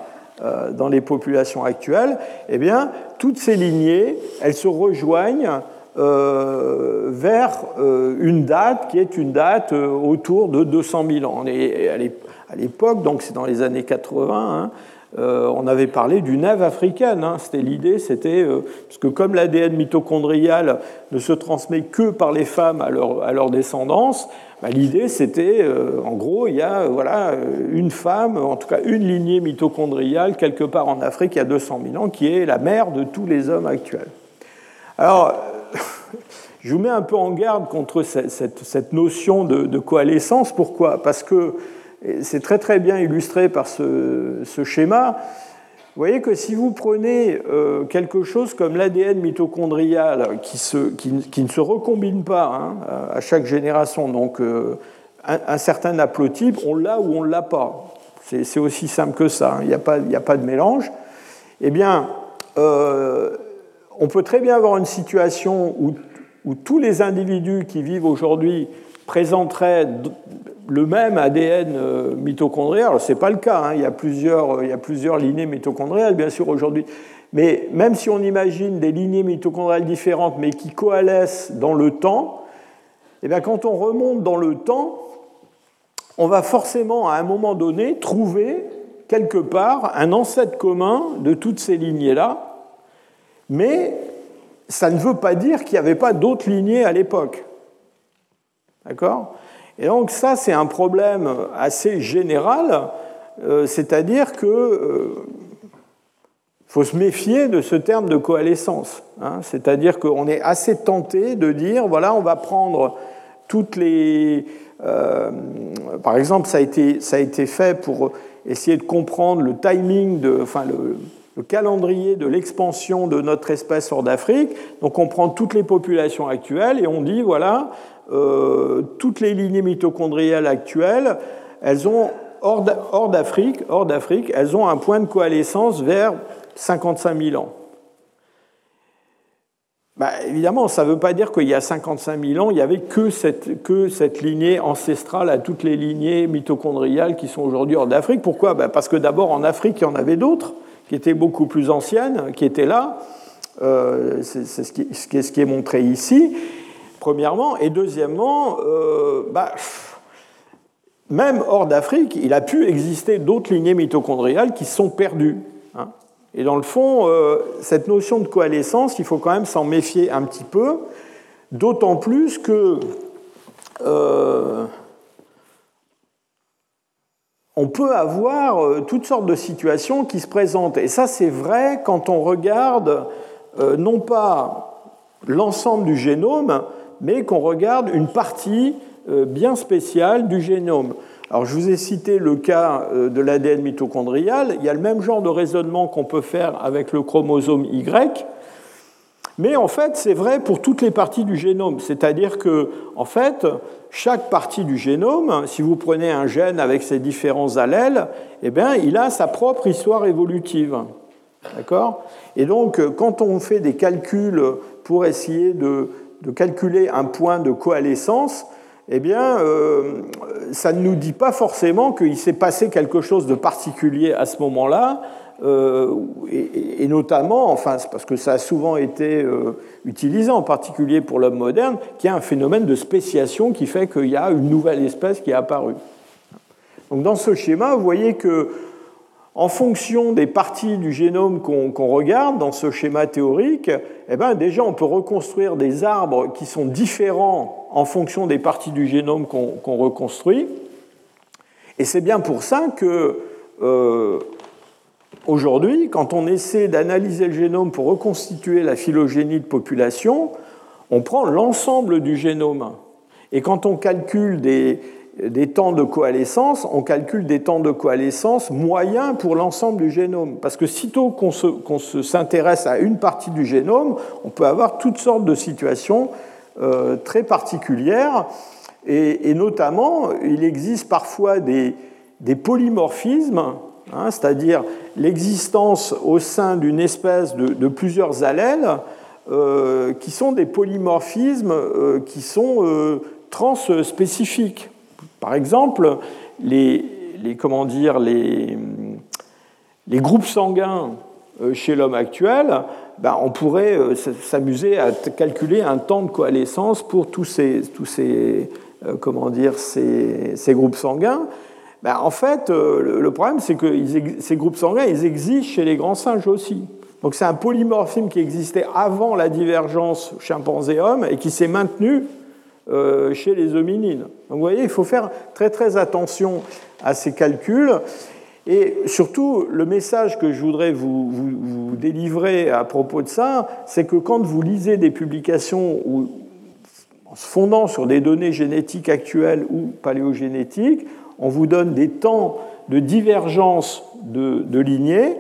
dans les populations actuelles, eh bien, toutes ces lignées, elles se rejoignent vers une date qui est une date autour de 200 000 ans. Et à l'époque, donc c'est dans les années 80, euh, on avait parlé d'une Ève africaine. Hein. C'était l'idée, c'était euh, parce que comme l'ADN mitochondrial ne se transmet que par les femmes à leur, à leur descendance, bah, l'idée c'était, euh, en gros, il y a voilà une femme, en tout cas une lignée mitochondriale quelque part en Afrique il y a 200 000 ans, qui est la mère de tous les hommes actuels. Alors, je vous mets un peu en garde contre cette, notion de, de coalescence. Pourquoi? Parce que c'est très très bien illustré par ce, schéma. Vous voyez que si vous prenez euh, quelque chose comme l'ADN mitochondrial qui, ne se recombine pas hein, à chaque génération, donc euh, un, certain haplotype, on l'a ou on ne l'a pas. C'est aussi simple que ça, hein. il n'y a, pas de mélange. Eh bien, euh, on peut très bien avoir une situation où tous les individus qui vivent aujourd'hui présenteraient le même ADN euh, mitochondrial. Ce n'est pas le cas, hein. il, y a plusieurs, il y a plusieurs lignées mitochondriales, bien sûr, aujourd'hui. Mais même si on imagine des lignées mitochondriales différentes, mais qui coalescent dans le temps, eh bien, quand on remonte dans le temps, on va forcément, à un moment donné, trouver quelque part un ancêtre commun de toutes ces lignées-là. Mais ça ne veut pas dire qu'il n'y avait pas d'autres lignées à l'époque. D'accord? Et donc ça, c'est un problème assez général, euh, c'est-à-dire que euh, faut se méfier de ce terme de coalescence. Hein. c'est-à-dire qu'on est assez tenté de dire, voilà, on va prendre toutes les... Euh, par exemple, ça a, été, ça a été fait pour essayer de comprendre le timing, de, le calendrier de l'expansion de notre espèce hors d'Afrique. Donc on prend toutes les populations actuelles et on dit, voilà, euh, toutes les lignées mitochondriales actuelles, elles ont, hors d'Afrique, hors d'Afrique, elles ont un point de coalescence vers 55 000 ans. Bah, évidemment, ça ne veut pas dire qu'il y a 55 000 ans, il n'y avait que cette, que cette, lignée ancestrale à toutes les lignées mitochondriales qui sont aujourd'hui hors d'Afrique. Pourquoi? Bah, Parce que d'abord, en Afrique, il y en avait d'autres qui étaient beaucoup plus anciennes, qui étaient là. Euh, c'est ce, qui est montré ici premièrement. Et deuxièmement, euh, bah, même hors d'Afrique, il a pu exister d'autres lignées mitochondriales qui sont perdues. Hein. Et dans le fond, euh, cette notion de coalescence, il faut quand même s'en méfier un petit peu, d'autant plus que on peut avoir toutes sortes de situations qui se présentent. Et ça, c'est vrai quand on regarde non pas l'ensemble du génome, mais qu'on regarde une partie euh, bien spéciale du génome. Alors, je vous ai cité le cas euh, de l'ADN mitochondrial. Il y a le même genre de raisonnement qu'on peut faire avec le chromosome Y. Mais en fait, c'est vrai pour toutes les parties du génome. C'est-à-dire que, en fait, chaque partie du génome, si vous prenez un gène avec ses différents allèles, eh bien, il a sa propre histoire évolutive. D'accord? Et donc, quand on fait des calculs pour essayer de de calculer un point de coalescence, eh bien, euh, ça ne nous dit pas forcément qu'il s'est passé quelque chose de particulier à ce moment-là, euh, et, notamment, enfin, parce que ça a souvent été euh, utilisé, en particulier pour l'homme moderne, qu'il y a un phénomène de spéciation qui fait qu'il y a une nouvelle espèce qui est apparue. Donc, dans ce schéma, vous voyez que en fonction des parties du génome qu'on regarde dans ce schéma théorique, eh bien, déjà on peut reconstruire des arbres qui sont différents en fonction des parties du génome qu'on reconstruit. Et c'est bien pour ça que euh, aujourd'hui, quand on essaie d'analyser le génome pour reconstituer la phylogénie de population, on prend l'ensemble du génome. Et quand on calcule des, temps de coalescence, on calcule des temps de coalescence moyens pour l'ensemble du génome. Parce que sitôt qu'on s'intéresse à une partie du génome, on peut avoir toutes sortes de situations euh, très particulières. Et, notamment, il existe parfois des, polymorphismes, hein, c'est-à-dire l'existence au sein d'une espèce de, plusieurs allèles, euh, qui sont des polymorphismes euh, qui sont transspécifiques. Par exemple, les, comment dire, les, les groupes sanguins chez l'homme actuel, ben, on pourrait s'amuser à calculer un temps de coalescence pour tous ces, tous ces, comment dire, ces, ces groupes sanguins. Ben, en fait, le problème, c'est que ces groupes sanguins, ils existent chez les grands singes aussi. Donc c'est un polymorphisme qui existait avant la divergence chimpanzé-homme et qui s'est maintenu euh, chez les hominines. Donc vous voyez, il faut faire très très attention à ces calculs. Et surtout, le message que je voudrais vous, délivrer à propos de ça, c'est que quand vous lisez des publications où, en se fondant sur des données génétiques actuelles ou paléogénétiques, on vous donne des temps de divergence de, de lignées,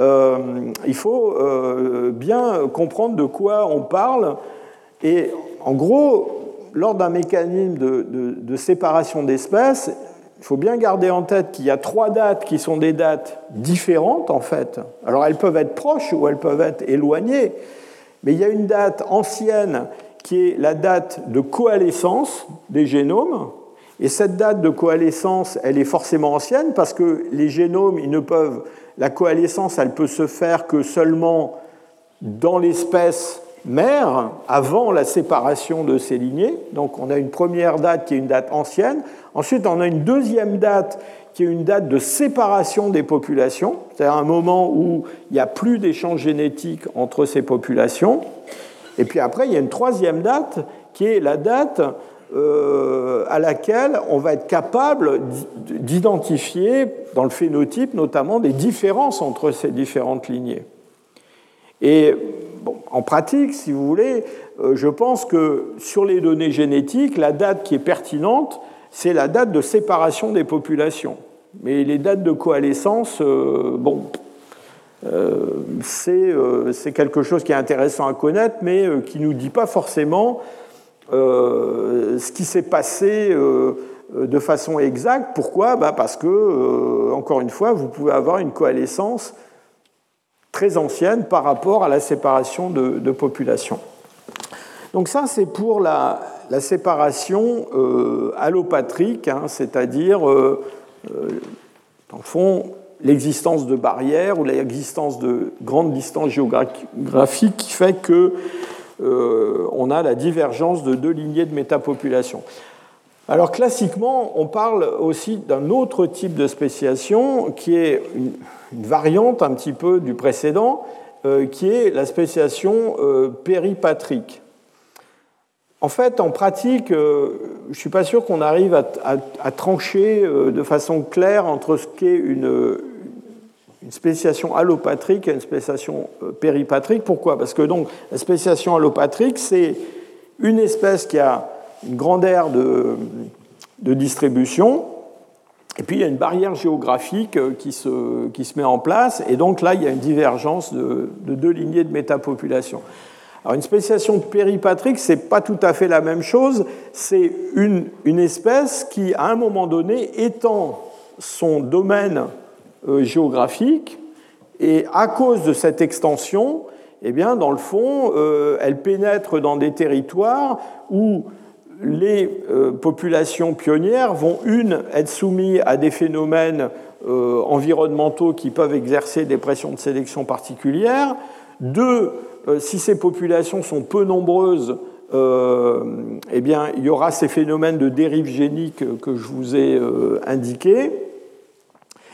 euh, il faut euh, bien comprendre de quoi on parle. Et en gros, lors d'un mécanisme de, séparation d'espèces, il faut bien garder en tête qu'il y a trois dates qui sont des dates différentes en fait. Alors elles peuvent être proches ou elles peuvent être éloignées, mais il y a une date ancienne qui est la date de coalescence des génomes. Et cette date de coalescence, elle est forcément ancienne parce que les génomes, ils ne peuvent la coalescence, elle peut se faire que seulement dans l'espèce mère, avant la séparation de ces lignées. Donc on a une première date qui est une date ancienne. Ensuite, on a une deuxième date qui est une date de séparation des populations, c'est-à-dire un moment où il n'y a plus d'échange génétique entre ces populations. Et puis après, il y a une troisième date qui est la date euh, à laquelle on va être capable d'identifier dans le phénotype notamment des différences entre ces différentes lignées. Et en pratique, si vous voulez, euh, je pense que sur les données génétiques, la date qui est pertinente, c'est la date de séparation des populations. Mais les dates de coalescence, euh, bon, c'est quelque chose qui est intéressant à connaître, mais qui ne nous dit pas forcément euh, ce qui s'est passé euh, de façon exacte. Pourquoi? Bah, Parce que, euh, encore une fois, vous pouvez avoir une coalescence très ancienne par rapport à la séparation de, population. Donc ça, c'est pour la, séparation allopatrique, hein, c'est-à-dire, le fond, l'existence de barrières ou l'existence de grandes distances géographiques qui fait que euh, on a la divergence de deux lignées de métapopulation. Alors classiquement, on parle aussi d'un autre type de spéciation qui est une, variante un petit peu du précédent, euh, qui est la spéciation euh, péripatrique. En fait, en pratique, je ne suis pas sûr qu'on arrive à trancher de façon claire entre ce qu'est une, une spéciation allopatrique et une spéciation euh, péripatrique. Pourquoi? Parce que donc la spéciation allopatrique, c'est une espèce qui a une grande aire de, distribution, et puis il y a une barrière géographique euh, qui se, met en place, et donc là il y a une divergence de, deux lignées de métapopulation. Alors une spéciation péripatrique, ce n'est pas tout à fait la même chose, c'est une, une espèce qui, à un moment donné, étend son domaine géographique. Et à cause de cette extension, eh bien, dans le fond, euh, elle pénètre dans des territoires où les euh, populations pionnières vont, une, être soumises à des phénomènes environnementaux qui peuvent exercer des pressions de sélection particulières, deux, si ces populations sont peu nombreuses, eh bien, il y aura ces phénomènes de dérive génique que je vous ai indiqués.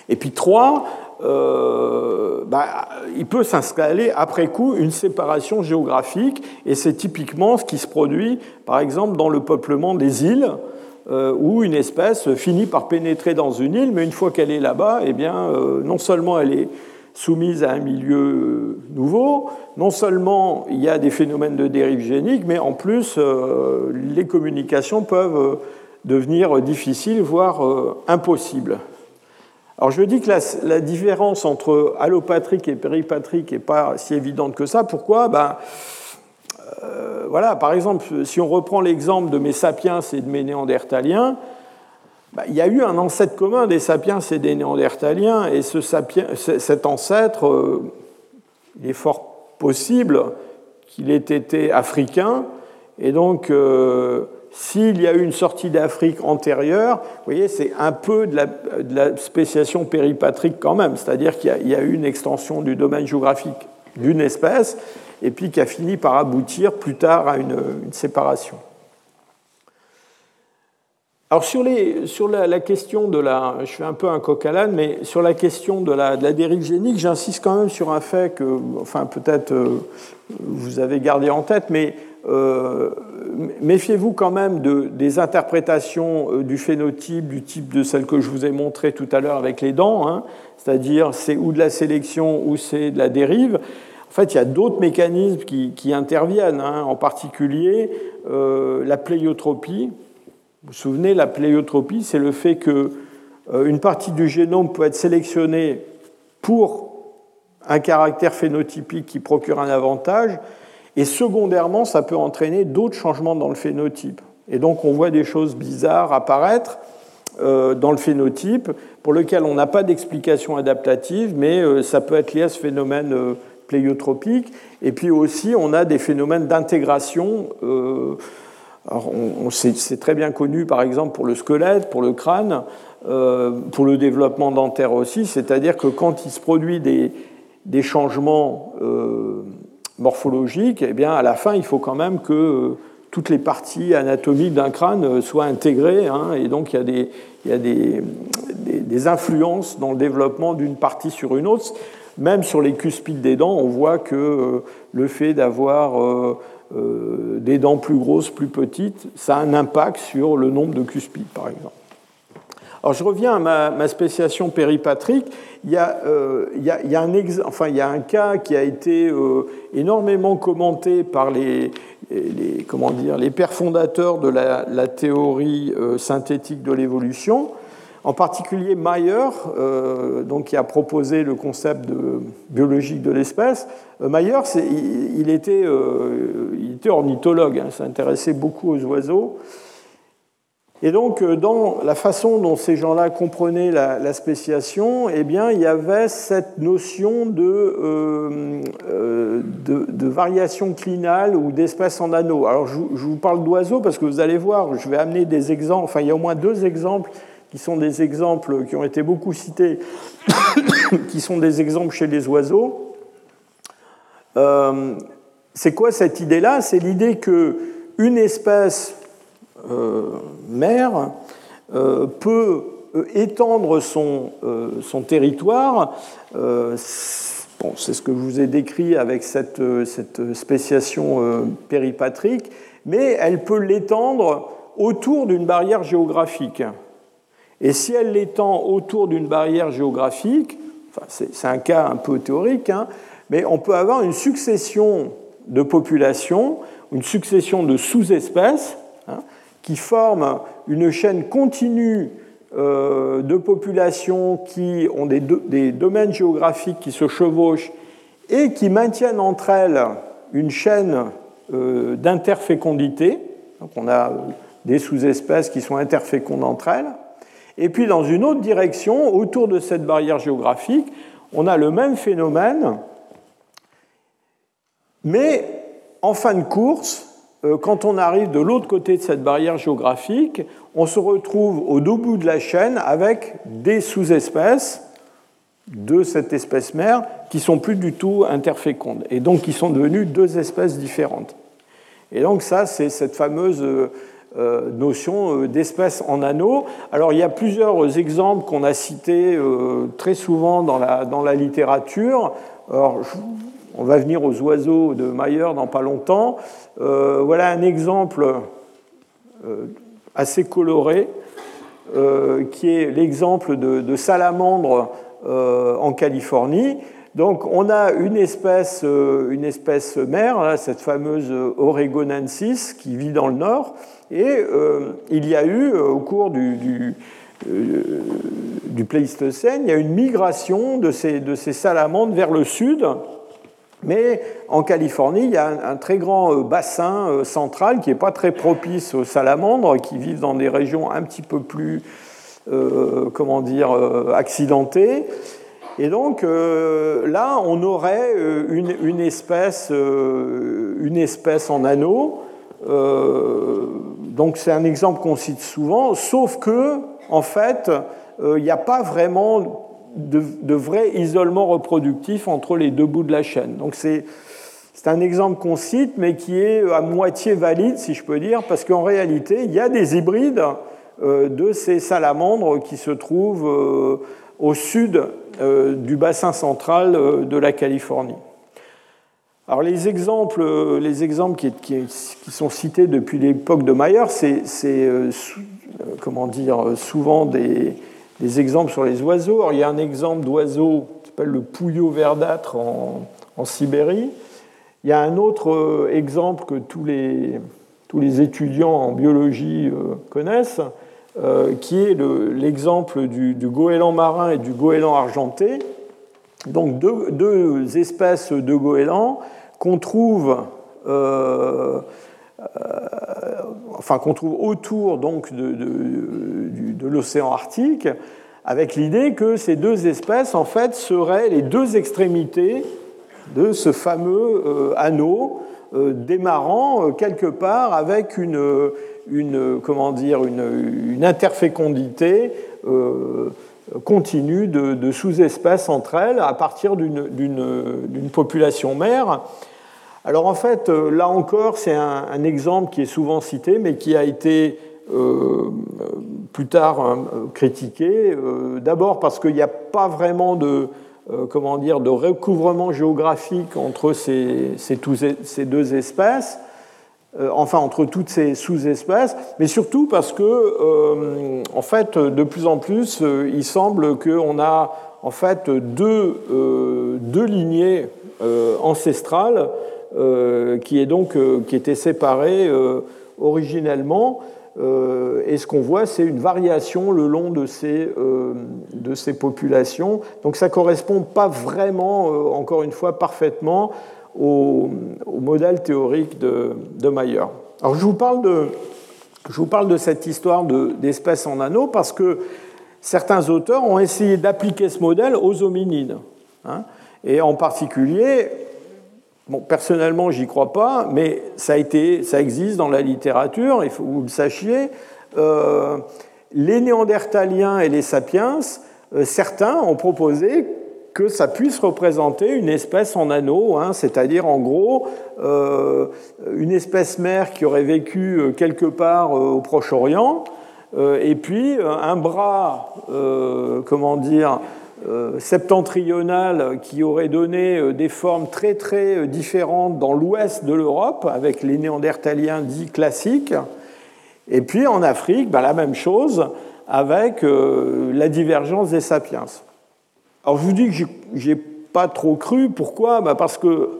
Et puis trois, euh, bah, il peut s'installer après coup une séparation géographique, et c'est typiquement ce qui se produit, par exemple, dans le peuplement des îles, euh, où une espèce finit par pénétrer dans une île, mais une fois qu'elle est là-bas, eh bien, euh, non seulement elle est soumise à un milieu nouveau, non seulement il y a des phénomènes de dérive génique, mais en plus, les communications peuvent devenir difficiles, voire impossibles. Alors je dis que la, différence entre allopatrique et péripatrique n'est pas si évidente que ça. Pourquoi? Ben, euh, voilà, Par exemple, si on reprend l'exemple de mes sapiens et de mes néandertaliens, ben, il y a eu un ancêtre commun des sapiens et des néandertaliens, et ce cet ancêtre, euh, il est fort possible qu'il ait été africain, et donc euh, s'il y a eu une sortie d'Afrique antérieure, vous voyez, c'est un peu de la, spéciation péripatrique quand même, c'est-à-dire qu'il y, a eu une extension du domaine géographique d'une espèce, et puis qui a fini par aboutir plus tard à une, séparation. Alors sur, les, sur la, question de la, je fais un peu un coq à l'âne, mais sur la question de la, de la dérive génique, j'insiste quand même sur un fait que, enfin peut-être euh, vous avez gardé en tête, mais euh, méfiez-vous quand même de, des interprétations euh, du phénotype, du type de celle que je vous ai montrée tout à l'heure avec les dents, hein. c'est-à-dire c'est ou de la sélection ou c'est de la dérive. En fait, il y a d'autres mécanismes qui, interviennent, hein. en particulier euh, la pléiotropie. Vous vous souvenez, la pléiotropie, c'est le fait que une partie du génome peut être sélectionnée pour un caractère phénotypique qui procure un avantage, et secondairement, ça peut entraîner d'autres changements dans le phénotype. Et donc on voit des choses bizarres apparaître euh, dans le phénotype pour lequel on n'a pas d'explication adaptative, mais euh, ça peut être lié à ce phénomène euh, pléiotropique. Et puis aussi, on a des phénomènes d'intégration. c'est très bien connu, par exemple, pour le squelette, pour le crâne, pour le développement dentaire aussi, c'est-à-dire que quand il se produit des, des changements morphologique, eh bien, à la fin, il faut quand même que euh, toutes les parties anatomiques d'un crâne euh, soient intégrées, hein, et donc il y a, des, il y a des, des, influences dans le développement d'une partie sur une autre. Même sur les cuspides des dents, on voit que euh, le fait d'avoir des dents plus grosses, plus petites, ça a un impact sur le nombre de cuspides, par exemple. Alors je reviens à ma, spéciation péripatrique. Il y, a, euh, un cas qui a été euh, énormément commenté par les, comment dire, les pères fondateurs de la, théorie euh, synthétique de l'évolution. En particulier Mayer, donc, qui a proposé le concept biologique de l'espèce. Mayer, il, il, était, il était ornithologue, hein, s'intéressait beaucoup aux oiseaux. Et donc, euh, dans la façon dont ces gens-là comprenaient la, spéciation, eh bien, il y avait cette notion de, euh, euh, de, variation clinale ou d'espèce en anneaux. Alors, je, vous parle d'oiseaux parce que vous allez voir, je vais amener des exemples, enfin, il y a au moins deux exemples qui sont des exemples qui ont été beaucoup cités, qui sont des exemples chez les oiseaux. C'est quoi cette idée-là? C'est l'idée qu'une espèce euh, mère euh, peut euh, étendre son, son territoire. Bon, c'est ce que je vous ai décrit avec cette, cette spéciation péripatrique, mais elle peut l'étendre autour d'une barrière géographique. Et si elle l'étend autour d'une barrière géographique, enfin, c'est un cas un peu théorique, hein, mais on peut avoir une succession de populations, une succession de sous-espèces, hein, qui forment une chaîne continue euh, de populations qui ont des, domaines géographiques qui se chevauchent et qui maintiennent entre elles une chaîne euh, d'interfécondité. Donc on a des sous-espèces qui sont interfécondes entre elles. Et puis dans une autre direction, autour de cette barrière géographique, on a le même phénomène, mais en fin de course, quand on arrive de l'autre côté de cette barrière géographique, on se retrouve au deux bout de la chaîne avec des sous-espèces de cette espèce mère qui sont plus du tout interfécondes et donc qui sont devenues deux espèces différentes. Et donc ça, c'est cette fameuse euh, notion euh, d'espèce en anneau. Alors il y a plusieurs exemples qu'on a cités très souvent dans la, dans la littérature. Alors, on va venir aux oiseaux de Mayer dans pas longtemps. Euh, voilà un exemple euh, assez coloré euh, qui est l'exemple de, salamandre en Californie. Donc on a une espèce, une espèce mère, cette fameuse Oregonensis qui vit dans le nord, et il y a eu au cours du, du, Pléistocène, il y a une migration de ces, de ces salamandres vers le sud, mais en Californie, il y a un, très grand euh, bassin euh, central qui n'est pas très propice aux salamandres, qui vivent dans des régions un petit peu plus, euh, comment dire, accidentées. Et donc là, on aurait une, espèce, une espèce en anneau donc c'est un exemple qu'on cite souvent, sauf que, en fait, il n'y a pas vraiment de, de, vrai isolement reproductif entre les deux bouts de la chaîne. Donc c'est un exemple qu'on cite, mais qui est à moitié valide, si je peux dire, parce qu'en réalité, il y a des hybrides euh, de ces salamandres qui se trouvent euh, au sud euh, du bassin central de la Californie. Alors les exemples, les exemples qui, sont cités depuis l'époque de Mayer, c'est comment dire, souvent des, exemples sur les oiseaux. Il y a un exemple d'oiseau qui s'appelle le pouillot verdâtre en Sibérie. Il y a un autre euh, exemple que tous les, tous les étudiants en biologie euh, connaissent, euh, qui est l'exemple du, goéland marin et du goéland argenté. Donc deux, espèces de goélands qu'on trouve, enfin qu'on trouve autour donc de, de l'océan Arctique, avec l'idée que ces deux espèces en fait seraient les deux extrémités de ce fameux euh, anneau euh, démarrant euh, quelque part avec une, comment dire, une, interfécondité continue de, sous-espèces entre elles à partir d'une population mère. Alors en fait, là encore, c'est un, exemple qui est souvent cité, mais qui a été plus tard critiqué. D'abord parce qu'il n'y a pas vraiment de, euh, comment dire, de recouvrement géographique entre ces, deux espèces, euh, enfin entre toutes ces sous-espèces, mais surtout parce que, euh, en fait, de plus en plus, il semble qu'on a en fait deux lignées ancestrales qui, est donc, qui étaient séparées originellement euh, et ce qu'on voit, c'est une variation le long de ces, euh, de ces populations. Donc ça ne correspond pas vraiment, euh, encore une fois, parfaitement au, modèle théorique de, de, Mayer. Alors je vous parle de, je vous parle de cette histoire d'espèces en anneaux parce que certains auteurs ont essayé d'appliquer ce modèle aux hominides. Hein. et en particulier, Bon, personnellement, j'y crois pas, mais ça, a été, ça existe dans la littérature, il faut que vous le sachiez. Euh, les Néandertaliens et les Sapiens, euh, certains ont proposé que ça puisse représenter une espèce en anneau, hein, c'est-à-dire en gros euh, une espèce mère qui aurait vécu quelque part au Proche-Orient, et puis un bras, comment dire, septentrionale qui aurait donné euh, des formes très très euh, différentes dans l'ouest de l'Europe, avec les néandertaliens dits classiques. Et puis en Afrique, ben, la même chose avec la divergence des sapiens. Alors je vous dis que j'ai pas trop cru. Pourquoi? Ben, Parce que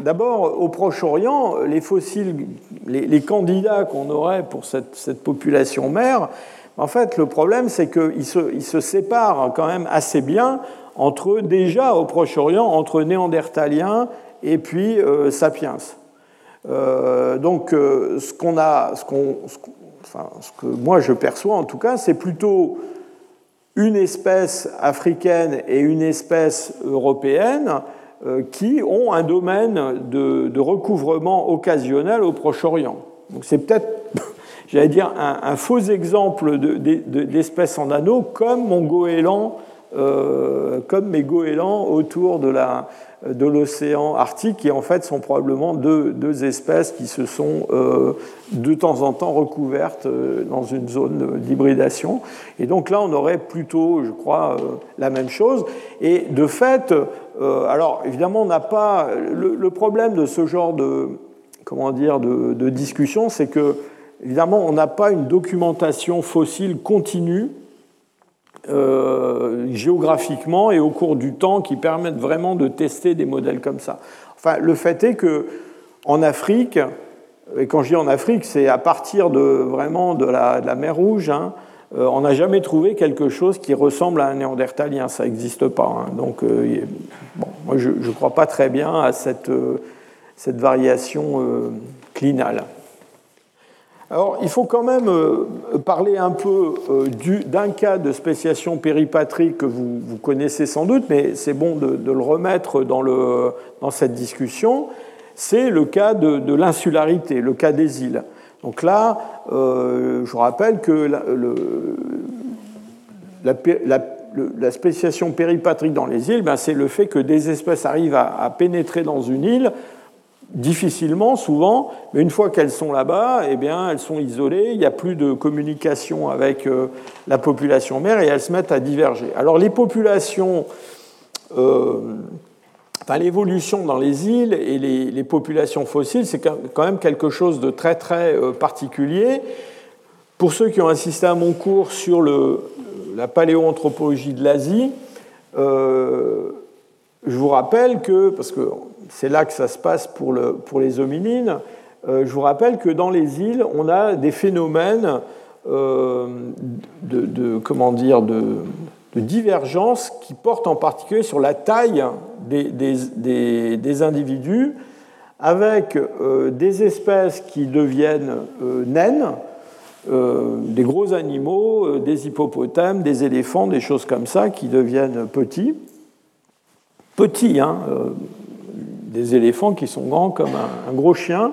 d'abord, au Proche-Orient, les fossiles, les, candidats qu'on aurait pour cette population mère, en fait, le problème, c'est qu'ils se, séparent quand même assez bien entre, déjà au Proche-Orient, entre néandertaliens et puis euh, sapiens. Euh, donc, euh, ce, que moi je perçois en tout cas, c'est plutôt une espèce africaine et une espèce européenne qui ont un domaine de, de recouvrement occasionnel au Proche-Orient. Donc, c'est peut-être j'allais dire, un, faux exemple d'espèces en anneau, comme mon goéland, euh, comme mes goélands autour de de l'océan Arctique, qui en fait sont probablement deux, espèces qui se sont euh, de temps en temps recouvertes euh, dans une zone d'hybridation. Et donc là, on aurait plutôt, je crois, la même chose. Et de fait, alors évidemment, on n'a pas le, problème de ce genre de comment dire de, de discussion, c'est que Évidemment, on n'a pas une documentation fossile continue euh, géographiquement et au cours du temps qui permette vraiment de tester des modèles comme ça. Enfin, le fait est que en Afrique, et quand je dis en Afrique, c'est à partir de vraiment de la, mer Rouge, hein, euh, on n'a jamais trouvé quelque chose qui ressemble à un néandertalien, ça n'existe pas. Hein. Donc, euh, moi, je ne crois pas très bien à cette variation clinale. Alors, il faut quand même euh, parler un peu euh, d'un cas de spéciation péripatrique que vous, connaissez sans doute, mais c'est bon de, le remettre dans, cette discussion. c'est le cas de, l'insularité, le cas des îles. Donc là, je vous rappelle que la, la, spéciation péripatrique dans les îles, ben, c'est le fait que des espèces arrivent à pénétrer dans une île difficilement, souvent, mais une fois qu'elles sont là-bas, eh bien, elles sont isolées, il n'y a plus de communication avec euh, la population mère et elles se mettent à diverger. Alors les populations, euh, l'évolution dans les îles et les, populations fossiles, c'est quand même quelque chose de très très euh, particulier. Pour ceux qui ont assisté à mon cours sur la paléoanthropologie de l'Asie, je vous rappelle que, parce que c'est là que ça se passe pour, le, pour les hominines. Euh, je vous rappelle que dans les îles, on a des phénomènes euh, de, comment dire, de, divergence qui portent en particulier sur la taille des, des, individus, avec euh, des espèces qui deviennent naines, des gros animaux, des hippopotames, des éléphants, des choses comme ça, qui deviennent petits. Petits, hein, des éléphants qui sont grands comme un, gros chien.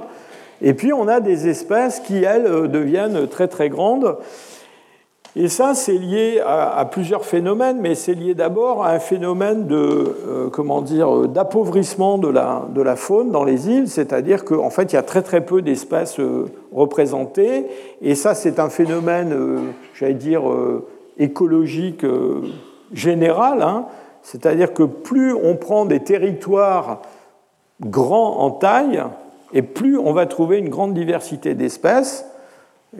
Et puis on a des espèces qui, elles, euh, deviennent très très grandes. Et ça, c'est lié à, plusieurs phénomènes, mais c'est lié d'abord à un phénomène de, euh, comment dire, d'appauvrissement de la, de la faune dans les îles, c'est-à-dire qu'en fait, il y a très très peu d'espèces euh, représentées, et ça, c'est un phénomène, j'allais dire, écologique général, hein. c'est-à-dire que plus on prend des territoires grand en taille, et plus on va trouver une grande diversité d'espèces.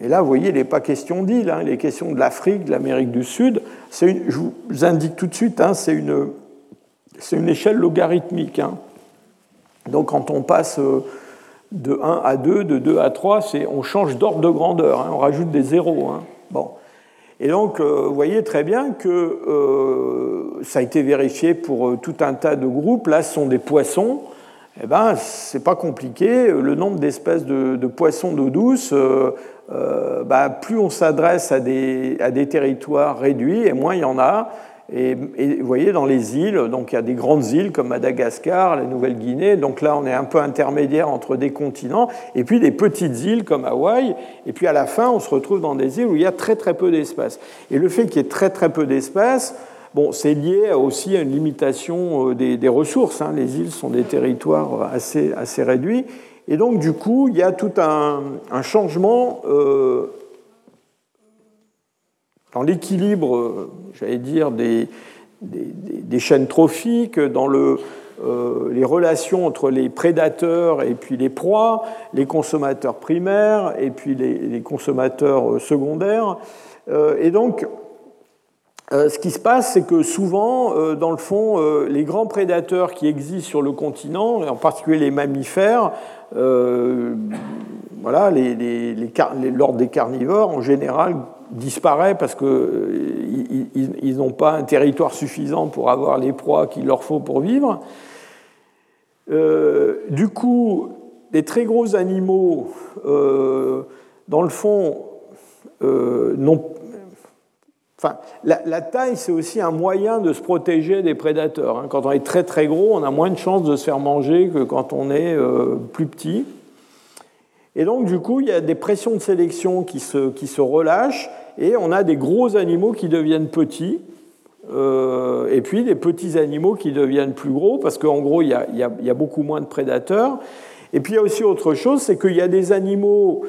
Et là, vous voyez, il n'est pas question d'îles, hein, il est question de l'Afrique, de l'Amérique du Sud. Je vous indique tout de suite, hein, c'est une, une, échelle logarithmique. Hein. Donc quand on passe euh, de 1 à 2, de 2 à 3, on change d'ordre de grandeur, on rajoute des zéros. Bon. Et donc, euh, vous voyez très bien que euh, ça a été vérifié pour tout un tas de groupes. Là, ce sont des poissons eh ben, c'est pas compliqué. Le nombre d'espèces de, poissons d'eau douce, euh, euh, bah, plus on s'adresse à des, à des, territoires réduits, et moins il y en a. Et, vous voyez, dans les îles, donc il y a des grandes îles comme Madagascar, la Nouvelle-Guinée, donc là on est un peu intermédiaire entre des continents, et puis des petites îles comme Hawaï, et puis à la fin on se retrouve dans des îles où il y a très très peu d'espèces. Et le fait qu'il y ait très très peu d'espèces, Bon, c'est lié aussi à une limitation euh, des, ressources. Hein. Les îles sont des territoires assez, assez, réduits. Et donc, du coup, il y a tout un, changement euh, dans l'équilibre, euh, j'allais dire, des, des, chaînes trophiques, dans le, les relations entre les prédateurs et puis les proies, les consommateurs primaires et puis les consommateurs secondaires. et donc, euh, ce qui se passe, c'est que souvent, euh, dans le fond, euh, les grands prédateurs qui existent sur le continent, en particulier les mammifères, voilà, l'ordre des carnivores, en général, disparaît parce qu'ils n'ont pas un territoire suffisant pour avoir les proies qu'il leur faut pour vivre. du coup, les très gros animaux, dans le fond, n'ont Enfin, la, taille, c'est aussi un moyen de se protéger des prédateurs. Hein. Quand on est très très gros, on a moins de chances de se faire manger que quand on est euh, plus petit. Et donc, du coup, il y a des pressions de sélection qui se, qui se relâchent et on a des gros animaux qui deviennent petits. Euh, et puis des petits animaux qui deviennent plus gros, parce qu'en gros, il y, il y, a, beaucoup moins de prédateurs. Et puis il y a aussi autre chose, c'est qu'il y a des animaux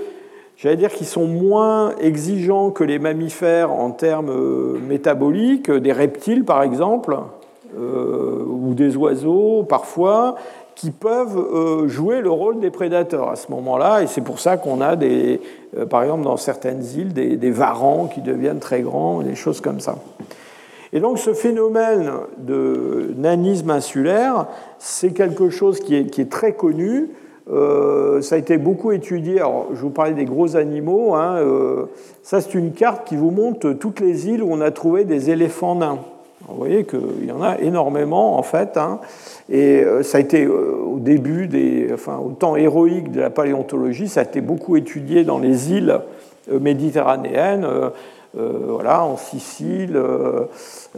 j'allais dire qu'ils sont moins exigeants que les mammifères en termes euh, métaboliques, des reptiles par exemple, euh, ou des oiseaux parfois, qui peuvent euh, jouer le rôle des prédateurs à ce moment-là. Et c'est pour ça qu'on a, des, par exemple, dans certaines îles, des, varans qui deviennent très grands, des choses comme ça. Et donc ce phénomène de nanisme insulaire, c'est quelque chose qui est très connu. Euh, ça a été beaucoup étudié. Alors, je vous parlais des gros animaux. Hein, euh, ça, c'est une carte qui vous montre toutes les îles où on a trouvé des éléphants nains. vous voyez qu'il y en a énormément, en fait. Hein, et euh, ça a été au début, des, enfin, au temps héroïque de la paléontologie, ça a été beaucoup étudié dans les îles méditerranéennes. voilà, en Sicile,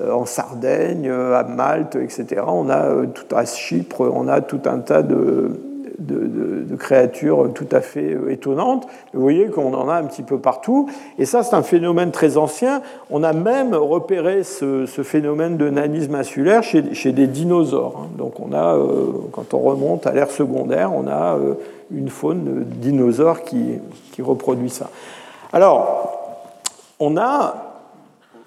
en Sardaigne, à Malte, etc. On a tout à Chypre, on a tout un tas de, de, créatures tout à fait euh, étonnantes. Vous voyez qu'on en a un petit peu partout. Et ça, c'est un phénomène très ancien. On a même repéré ce, phénomène de nanisme insulaire chez, des dinosaures. Hein. Donc on a, euh, quand on remonte à l'ère secondaire, on a euh, une faune de dinosaures qui, qui reproduit ça. Alors, on a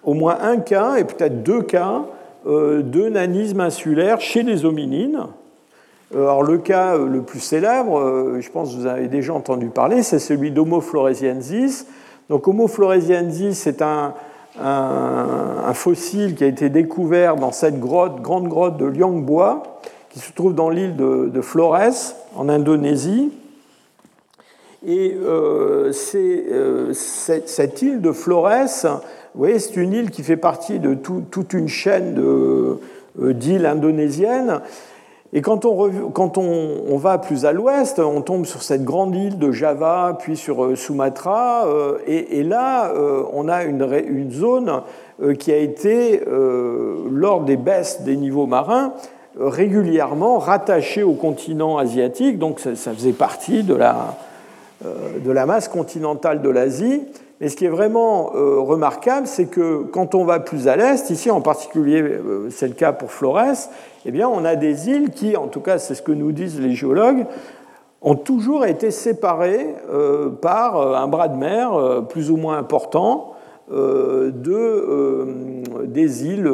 au moins un cas, et peut-être deux cas, de nanisme insulaire chez les hominines. Euh, alors le cas euh, le plus célèbre, euh, je pense que vous avez déjà entendu parler, c'est celui d'Homo floresiensis. Donc Homo floresiensis, c'est un, fossile qui a été découvert dans cette grotte, grande grotte de Liangboa, qui se trouve dans l'île de, Flores, en Indonésie. Et cette île de Flores, vous voyez, c'est une île qui fait partie de toute une chaîne d'îles indonésiennes. Et quand, on, va plus à l'ouest, on tombe sur cette grande île de Java, puis sur euh, Sumatra, euh, et, là, euh, on a une, zone qui a été, lors des baisses des niveaux marins, régulièrement rattachée au continent asiatique, donc ça, faisait partie de la, masse continentale de l'Asie. Mais ce qui est vraiment remarquable, c'est que quand on va plus à l'est, ici en particulier, c'est le cas pour Flores, eh bien, on a des îles qui, en tout cas, c'est ce que nous disent les géologues, ont toujours été séparées euh, par un bras de mer plus ou moins important de, des îles,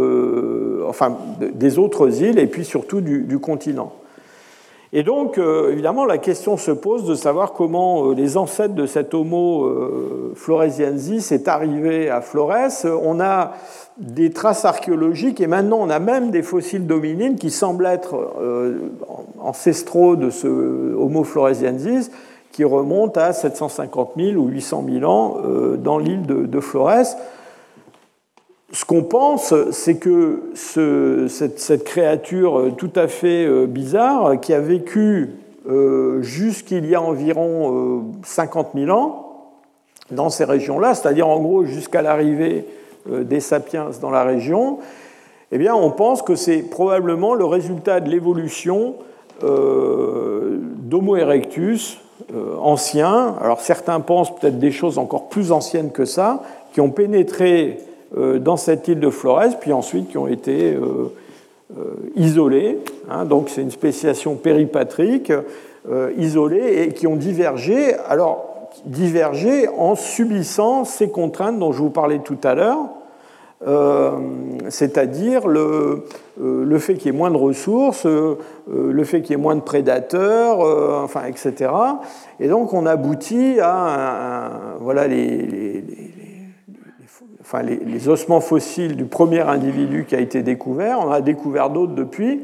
enfin des autres îles et puis surtout du continent. Et donc, euh, évidemment, la question se pose de savoir comment euh, les ancêtres de cet Homo euh, floresiensis est arrivé à Flores. On a des traces archéologiques et maintenant on a même des fossiles d'hominines qui semblent être ancestraux de ce Homo floresiensis qui remontent à 750 000 ou 800 000 ans dans l'île de Flores ce qu'on pense, c'est que cette, créature tout à fait euh, bizarre, qui a vécu euh, jusqu'il y a environ 50 euh, 000 ans dans ces régions-là, c'est-à-dire en gros jusqu'à l'arrivée des sapiens dans la région, eh bien, on pense que c'est probablement le résultat de l'évolution d'Homo erectus ancien. Alors certains pensent peut-être des choses encore plus anciennes que ça, qui ont pénétré euh, dans cette île de Flores, puis ensuite qui ont été euh, euh, isolés. Hein, donc c'est une spéciation péripatrique isolée et qui ont divergé. Alors divergé en subissant ces contraintes dont je vous parlais tout à l'heure, c'est-à-dire le, le, fait qu'il y ait moins de ressources, le fait qu'il y ait moins de prédateurs, enfin, etc. Et donc on aboutit à voilà, les, enfin, les, ossements fossiles du premier individu qui a été découvert. On a découvert d'autres depuis.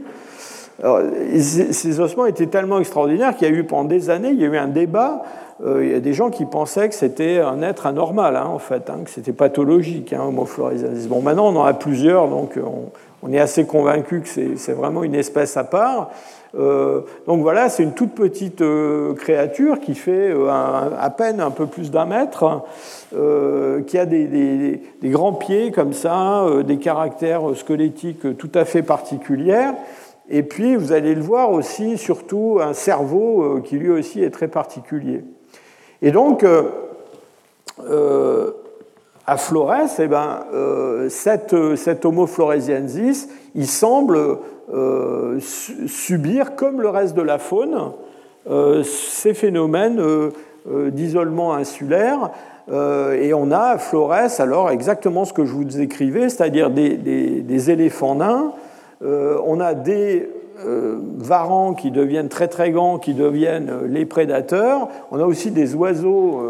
ces ossements étaient tellement extraordinaires qu'il y a eu pendant des années, il y a eu un débat. Euh, il y a des gens qui pensaient que c'était un être anormal, hein, en fait, hein, que c'était pathologique, hein, Homo floresiensis. Bon, maintenant on en a plusieurs, donc on, est assez convaincu que c'est vraiment une espèce à part. Euh, donc voilà, c'est une toute petite euh, créature qui fait à peine un peu plus d'un mètre. Euh, qui a des, grands pieds comme ça, euh, des caractères squelettiques tout à fait particuliers. Et puis, vous allez le voir aussi, surtout, un cerveau euh, qui lui aussi est très particulier. Et donc, à Flores, eh ben, cet, Homo floresiensis, il semble subir, comme le reste de la faune, ces phénomènes d'isolement insulaire euh, et on a à Flores alors exactement ce que je vous décrivais, c'est-à-dire des, éléphants nains. Euh, on a des euh, varans qui deviennent très très grands, qui deviennent les prédateurs. On a aussi des oiseaux,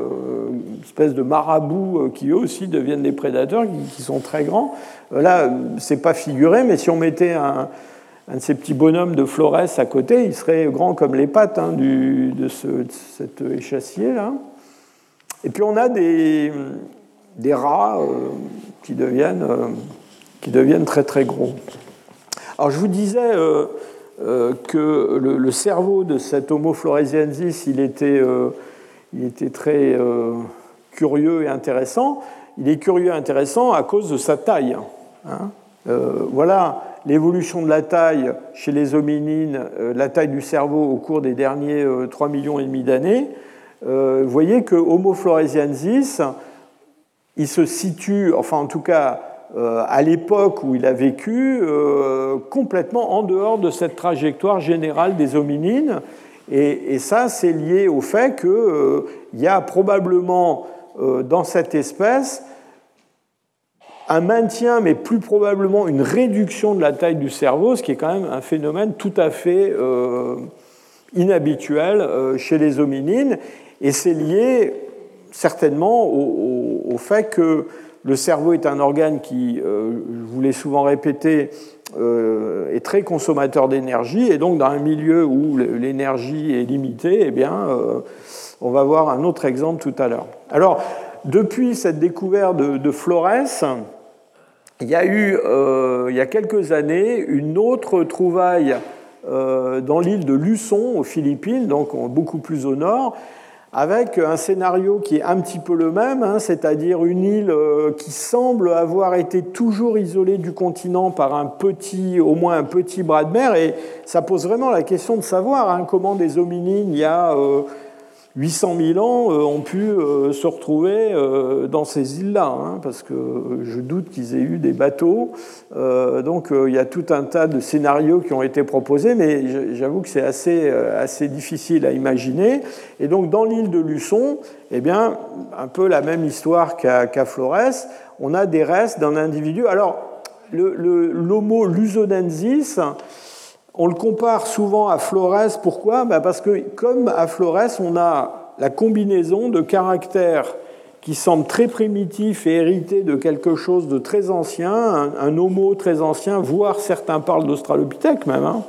une espèce de marabouts, qui eux aussi deviennent des prédateurs, qui, sont très grands. là, c'est pas figuré, mais si on mettait un, de ces petits bonhommes de Flores à côté, il serait grand comme les pattes hein, de, ce, de cet échassier là. Et puis on a des, des rats euh, qui, deviennent, euh, qui deviennent très très gros. Alors je vous disais euh, que le, cerveau de cet Homo floresiensis, il était, il était très curieux et intéressant. Il est curieux et intéressant à cause de sa taille. Hein. voilà l'évolution de la taille chez les hominines, la taille du cerveau au cours des derniers 3 millions et demi d'années, vous voyez que Homo floresiensis, il se situe, enfin en tout cas à l'époque où il a vécu, complètement en dehors de cette trajectoire générale des hominines. Et, ça, c'est lié au fait qu'il y a probablement dans cette espèce un maintien, mais plus probablement une réduction de la taille du cerveau, ce qui est quand même un phénomène tout à fait euh, inhabituel euh, chez les hominines. Et c'est lié certainement au, fait que le cerveau est un organe qui, euh, je vous l'ai souvent répété, est très consommateur d'énergie. Et donc, dans un milieu où l'énergie est limitée, eh bien, on va voir un autre exemple tout à l'heure. Alors, depuis cette découverte de, de Flores, il y a eu, euh, il y a quelques années, une autre trouvaille euh, dans l'île de Luçon, aux Philippines, donc beaucoup plus au nord, avec un scénario qui est un petit peu le même, hein, c'est-à-dire une île euh, qui semble avoir été toujours isolée du continent par un petit, au moins un petit bras de mer, et ça pose vraiment la question de savoir hein, comment des hominines il y a 800 000 ans euh, ont pu euh, se retrouver euh, dans ces îles-là, hein, parce que je doute qu'ils aient eu des bateaux. donc il y a tout un tas de scénarios qui ont été proposés, mais j'avoue que c'est assez, assez difficile à imaginer. Et donc dans l'île de Luçon, eh bien, un peu la même histoire qu'à Flores, on a des restes d'un individu. Alors, l'Homo lusonensis, on le compare souvent à Flores. Pourquoi? Bah, Parce que comme à Flores, on a la combinaison de caractères qui semblent très primitifs et hérités de quelque chose de très ancien, un, homo très ancien, voire certains parlent d'Australopithèque même. Hein.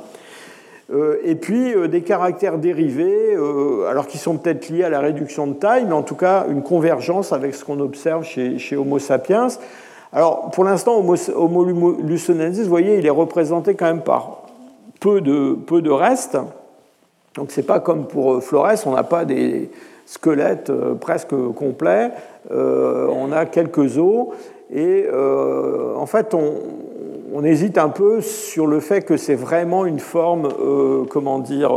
Euh, et puis euh, des caractères dérivés, euh, alors qui sont peut-être liés à la réduction de taille, mais en tout cas une convergence avec ce qu'on observe chez, Homo sapiens. Alors pour l'instant, Homo, Homo vous voyez, il est représenté quand même par peu de, restes. Donc c'est pas comme pour Flores, on n'a pas des squelettes euh, presque complets, euh, on a quelques os, et euh, en fait on, hésite un peu sur le fait que c'est vraiment une forme, comment dire,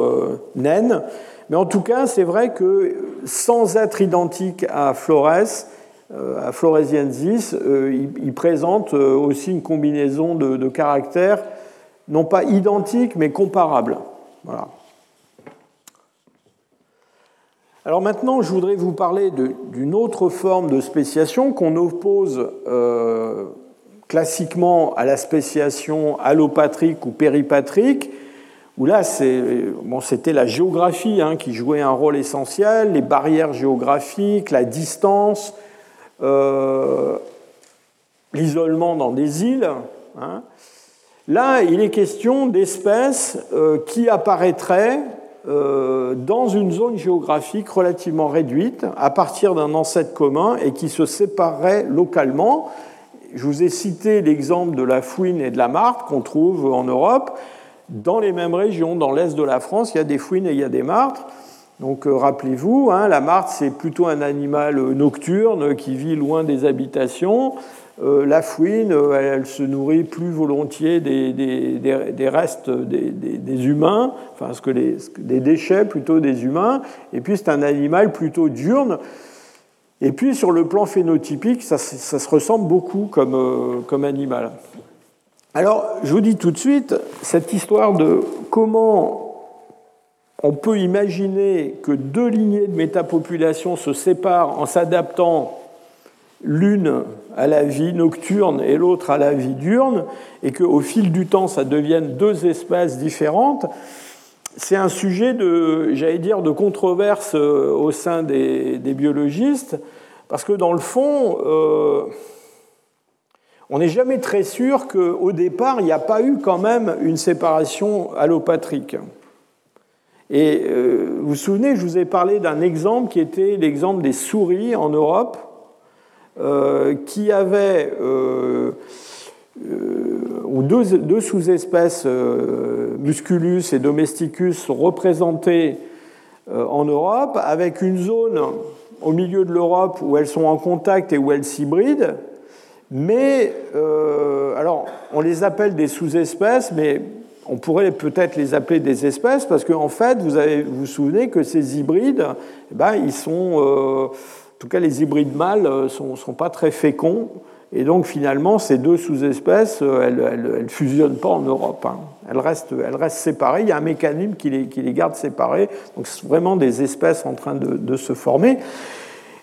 naine, mais en tout cas c'est vrai que sans être identique à Flores, à Floresiensis, il, présente aussi une combinaison de caractères non pas identiques, mais comparables. Alors maintenant, je voudrais vous parler d'une autre forme de spéciation qu'on oppose euh, classiquement à la spéciation allopatrique ou péripatrique, où là, c'était la géographie hein, qui jouait un rôle essentiel, les barrières géographiques, la distance, euh, l'isolement dans des îles. Hein. Là, il est question d'espèces euh, qui apparaîtraient euh, dans une zone géographique relativement réduite à partir d'un ancêtre commun et qui se sépareraient localement. Je vous ai cité l'exemple de la fouine et de la martre qu'on trouve en Europe. Dans les mêmes régions, dans l'est de la France, il y a des fouines et il y a des martres. Donc euh, rappelez-vous, hein, la martre, c'est plutôt un animal nocturne qui vit loin des habitations. Euh, la fouine, euh, elle, se nourrit plus volontiers des, restes des, humains, enfin ce que des déchets plutôt des humains, et puis c'est un animal plutôt diurne. Et puis sur le plan phénotypique, ça, se ressemble beaucoup comme, euh, comme animal. Alors, je vous dis tout de suite, cette histoire de comment on peut imaginer que deux lignées de métapopulation se séparent en s'adaptant l'une à la vie nocturne et l'autre à la vie diurne, et qu'au fil du temps, ça devienne deux espèces différentes, c'est un sujet de, j'allais dire, de controverse euh, au sein des, biologistes, parce que dans le fond, euh, on n'est jamais très sûr qu'au départ, il n'y a pas eu quand même une séparation allopatrique. Et euh, vous vous souvenez, je vous ai parlé d'un exemple qui était l'exemple des souris en Europe, qui avait euh, euh, deux, sous-espèces, Musculus et Domesticus, représentées en Europe, avec une zone au milieu de l'Europe où elles sont en contact et où elles s'hybrident, Mais, alors, on les appelle des sous-espèces, mais on pourrait peut-être les appeler des espèces parce qu'en fait, vous, vous souvenez que ces hybrides, eh ben, ils sont, tout cas les hybrides mâles, ne sont, pas très féconds. Et donc finalement, ces deux sous-espèces, elles ne fusionnent pas en Europe. Hein. Elles, restent, séparées. Il y a un mécanisme qui les, garde séparées. Donc c'est vraiment des espèces en train de, se former.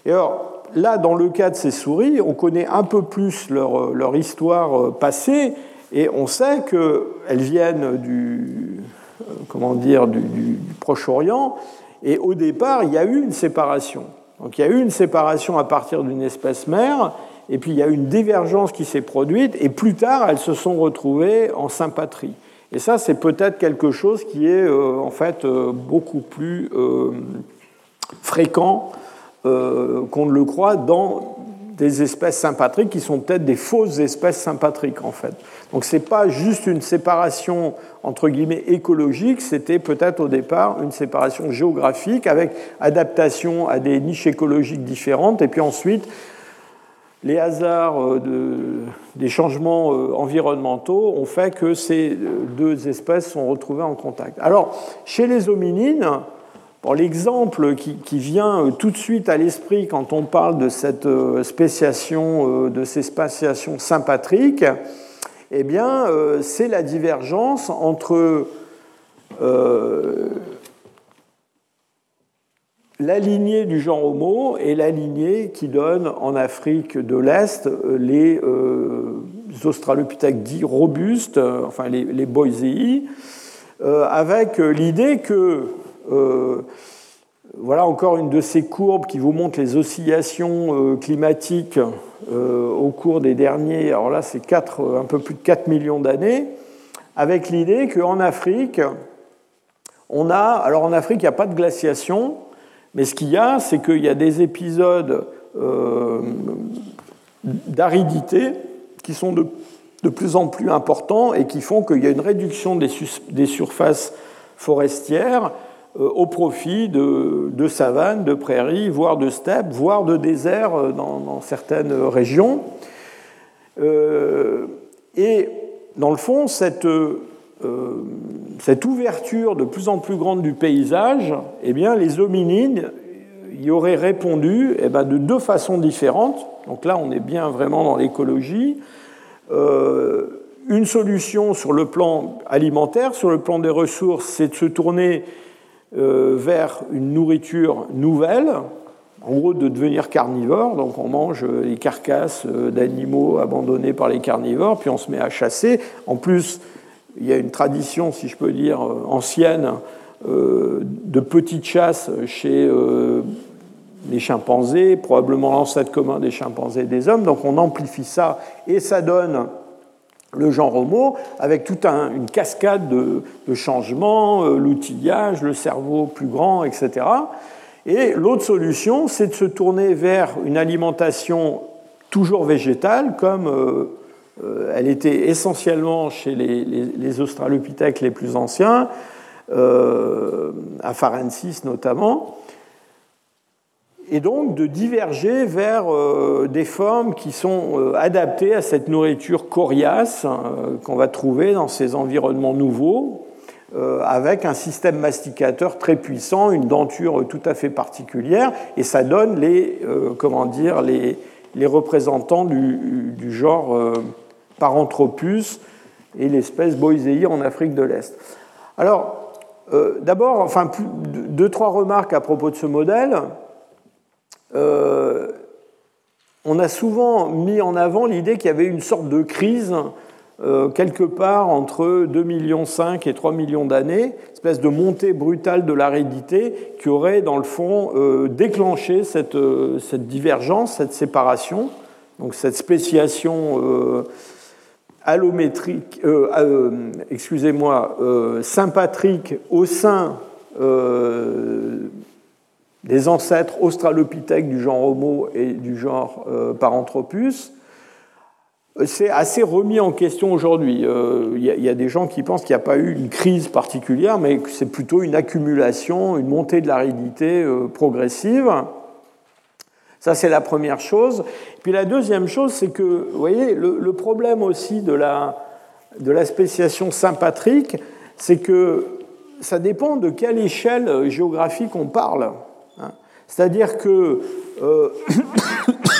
Et alors, là, dans le cas de ces souris, on connaît un peu plus leur, leur histoire passée. Et on sait qu'elles viennent du, comment dire, du Proche-Orient. Et au départ, il y a eu une séparation. Donc il y a eu une séparation à partir d'une espèce mère et puis il y a une divergence qui s'est produite, et plus tard, elles se sont retrouvées en sympatrie. Et ça, c'est peut-être quelque chose qui est euh, en fait euh, beaucoup plus euh, fréquent qu'on ne le croit dans des espèces sympatriques qui sont peut-être des fausses espèces sympatriques en fait. Donc ce n'est pas juste une séparation entre guillemets écologique, c'était peut-être au départ une séparation géographique avec adaptation à des niches écologiques différentes et puis ensuite les hasards euh, des changements euh, environnementaux ont fait que ces euh, deux espèces sont retrouvées en contact. Alors, chez les hominines, l'exemple qui, vient tout de suite à l'esprit quand on parle de cette spéciation, de ces spéciations sympatriques, eh c'est la divergence entre la lignée du genre Homo est la lignée qui donne en Afrique de l'Est euh, les euh, australopithèques dits robustes, euh, enfin les, les avec l'idée que, voilà encore une de ces courbes qui vous montre les oscillations climatiques au cours des derniers, alors là c'est un peu plus de 4 millions d'années, avec l'idée qu'en Afrique, on a, alors en Afrique il n'y a pas de glaciation, mais ce qu'il y a, c'est qu'il y a des épisodes euh, d'aridité qui sont de, plus en plus importants et qui font qu'il y a une réduction des, surfaces forestières euh, au profit de, savanes, de prairies, voire de steppes, voire de déserts euh, dans, certaines régions. et dans le fond, cette euh, cette ouverture de plus en plus grande du paysage, eh bien, les hominines y auraient répondu eh bien, de deux façons différentes. Donc là, on est bien vraiment dans l'écologie. Euh, une solution sur le plan alimentaire, sur le plan des ressources, c'est de se tourner euh, vers une nourriture nouvelle, en gros de devenir carnivore. Donc on mange les carcasses d'animaux abandonnés par les carnivores, puis on se met à chasser. En plus, il y a une tradition, si je peux dire, euh, ancienne euh, de petites chasses chez euh, les chimpanzés, probablement l'ancêtre commun des chimpanzés et des hommes. Donc on amplifie ça et ça donne le genre Homo avec toute une cascade de, changements, l'outillage, le cerveau plus grand, etc. Et l'autre solution, c'est de se tourner vers une alimentation toujours végétale, comme euh, elle était essentiellement chez les, australopithèques les plus anciens, euh, à Farensis notamment, et donc de diverger vers euh, des formes qui sont adaptées à cette nourriture coriace qu'on va trouver dans ces environnements nouveaux, avec un système masticateur très puissant, une denture tout à fait particulière, et ça donne les, comment dire, les, représentants du, genre Paranthropus et l'espèce Boisei en Afrique de l'Est. Alors, euh, d'abord, enfin, deux, trois remarques à propos de ce modèle. Euh, on a souvent mis en avant l'idée qu'il y avait une sorte de crise euh, quelque part entre 2,5 millions et 3 millions d'années, espèce de montée brutale de l'aridité qui aurait, dans le fond, déclenché cette, cette, divergence, cette séparation, donc cette spéciation allométrique, euh, euh, excusez-moi, euh, sympatrique au sein des ancêtres australopithèques du genre Homo et du genre Paranthropus, c'est assez remis en question aujourd'hui. Il y, a des gens qui pensent qu'il n'y a pas eu une crise particulière, mais que c'est plutôt une accumulation, une montée de l'aridité progressive. Ça, c'est la première chose. Puis la deuxième chose, c'est que, vous voyez, le, problème aussi de la, de la spéciation sympatrique, c'est que ça dépend de quelle échelle géographique on parle. C'est-à-dire que euh,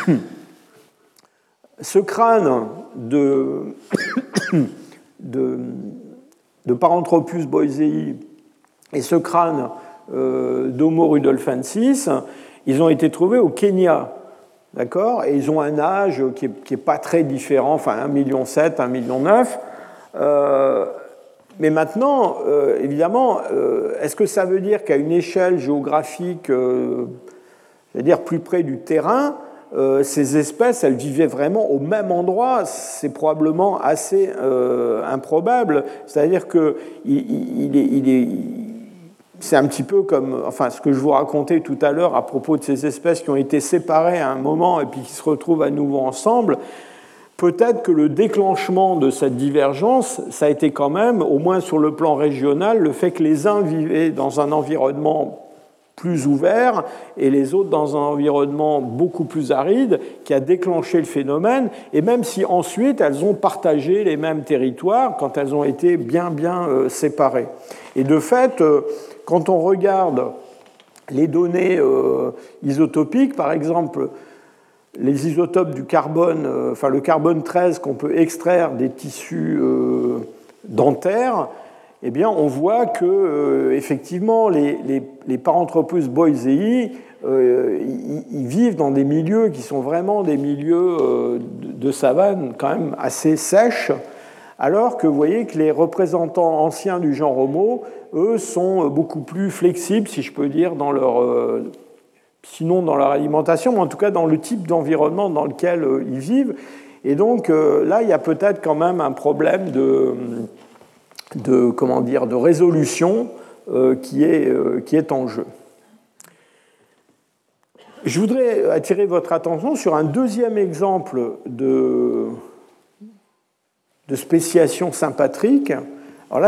ce crâne de, de, Paranthropus boisei et ce crâne euh, d'Homo rudolfensis, ils ont été trouvés au Kenya. D'accord? Et ils ont un âge qui n'est pas très différent, enfin 1,7 million, 1,9 million. Euh, mais maintenant, euh, évidemment, euh, est-ce que ça veut dire qu'à une échelle géographique, c'est-à-dire plus près du terrain, ces espèces, elles vivaient vraiment au même endroit? C'est probablement assez improbable. C'est-à-dire est c'est un petit peu comme enfin, ce que je vous racontais tout à l'heure à propos de ces espèces qui ont été séparées à un moment et puis qui se retrouvent à nouveau ensemble. Peut-être que le déclenchement de cette divergence, ça a été quand même, au moins sur le plan régional, le fait que les uns vivaient dans un environnement plus ouvert et les autres dans un environnement beaucoup plus aride qui a déclenché le phénomène. Et même si ensuite elles ont partagé les mêmes territoires quand elles ont été bien bien euh, séparées. Et de fait, euh, quand on regarde les données euh, isotopiques, par exemple, les isotopes du carbone, euh, enfin le carbone 13 qu'on peut extraire des tissus euh, dentaires, eh bien, on voit que effectivement les, les, Paranthropus boisei, ils vivent dans des milieux qui sont vraiment des milieux de savane quand même assez sèches, alors que vous voyez que les représentants anciens du genre Homo eux, sont beaucoup plus flexibles, si je peux dire, dans leur, euh, sinon dans leur alimentation, mais en tout cas dans le type d'environnement dans lequel euh, ils vivent. Et donc euh, là, il y a peut-être quand même un problème de, comment dire, de résolution qui, est, qui est en jeu. Je voudrais attirer votre attention sur un deuxième exemple de, de spéciation sympatrique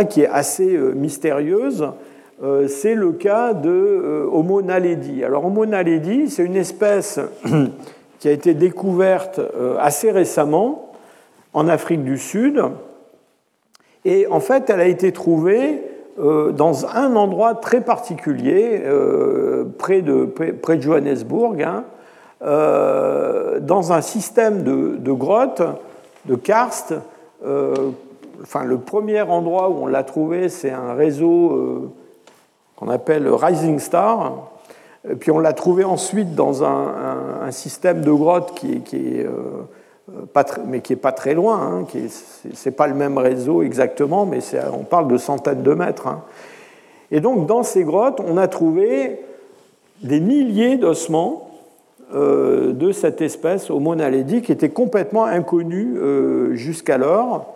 qui est assez euh, mystérieuse, euh, c'est le cas de euh, Homo naledi. Alors Homo naledi, c'est une espèce qui a été découverte assez récemment en Afrique du Sud. Et en fait, elle a été trouvée dans un endroit très particulier, près, de, près de Johannesburg, hein, dans un système de, de grottes, de karst, enfin, le premier endroit où on l'a trouvé, c'est un réseau euh, qu'on appelle Rising Star. Puis on l'a trouvé ensuite dans un, système de grottes qui est, qui est euh, pas mais qui n'est pas très loin. Hein, ce n'est pas le même réseau exactement, mais on parle de centaines de mètres. Hein. Et donc dans ces grottes, on a trouvé des milliers d'ossements euh, de cette espèce Homo naledi qui était complètement inconnue jusqu'alors.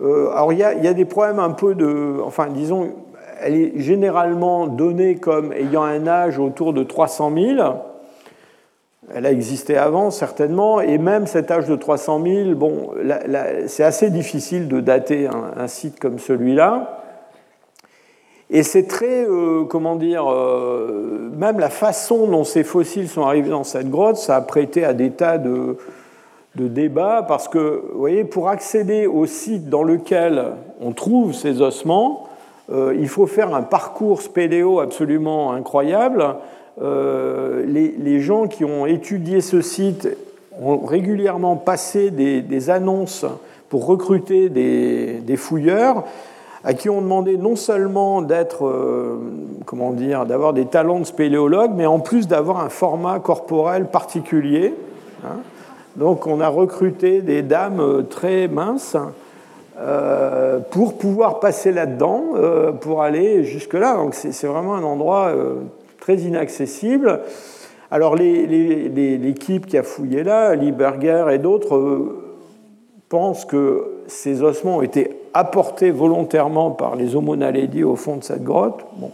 Euh, alors il y, a, des problèmes un peu de... Enfin, disons, elle est généralement donnée comme ayant un âge autour de 300 000. Elle a existé avant, certainement, et même cet âge de 300 000, bon, c'est assez difficile de dater un, site comme celui-là. Et c'est très, euh, comment dire, euh, même la façon dont ces fossiles sont arrivés dans cette grotte, ça a prêté à des tas de, de débat parce que, vous voyez, pour accéder au site dans lequel on trouve ces ossements, il faut faire un parcours spéléo absolument incroyable. Euh, les, gens qui ont étudié ce site ont régulièrement passé des, annonces pour recruter des, fouilleurs à qui on demandé non seulement d'être, euh, comment dire, d'avoir des talents de spéléologue, mais en plus d'avoir un format corporel particulier. Hein. Donc on a recruté des dames euh, très minces euh, pour pouvoir passer là-dedans, euh, pour aller jusque-là. Donc c'est vraiment un endroit très inaccessible. Alors l'équipe qui a fouillé là, Lieberger et d'autres, pensent que ces ossements ont été apportés volontairement par les Homo naledi au fond de cette grotte. Bon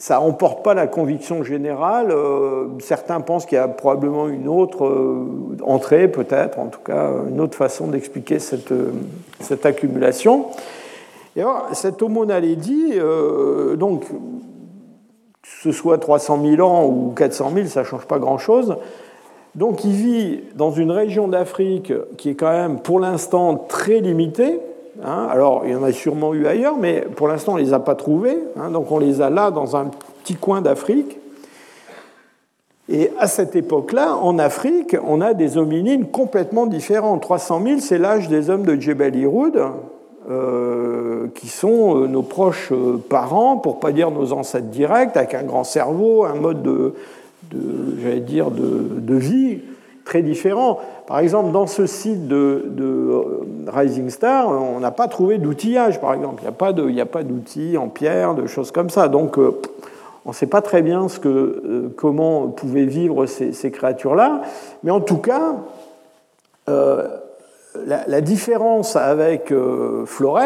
ça n'emporte pas la conviction générale. Euh, certains pensent qu'il y a probablement une autre euh, entrée, peut-être, en tout cas, une autre façon d'expliquer cette, euh, accumulation. Et alors, cette homo donc, ce soit 300 000 ans ou 400 000, ça ne change pas grand-chose. Donc il vit dans une région d'Afrique qui est quand même pour l'instant très limitée. Hein. Alors il y en a sûrement eu ailleurs, mais pour l'instant on ne les a pas trouvés. Hein. donc on les a là dans un petit coin d'Afrique. Et à cette époque-là, en Afrique, on a des hominines complètement différents. 300 000, c'est l'âge des hommes de Jebel Iroud, euh, qui sont euh, nos proches euh, parents, pour pas dire nos ancêtres directs, avec un grand cerveau, un mode de, j'allais dire, de, vie très différent. Par exemple, dans ce site de, Rising Star, on n'a pas trouvé d'outillage, par exemple. Il n'y a pas d'outils en pierre, de choses comme ça. Donc, euh, on ne sait pas très bien ce que, euh, comment pouvaient vivre ces, créatures-là. Mais en tout cas, euh, la, différence avec Flores,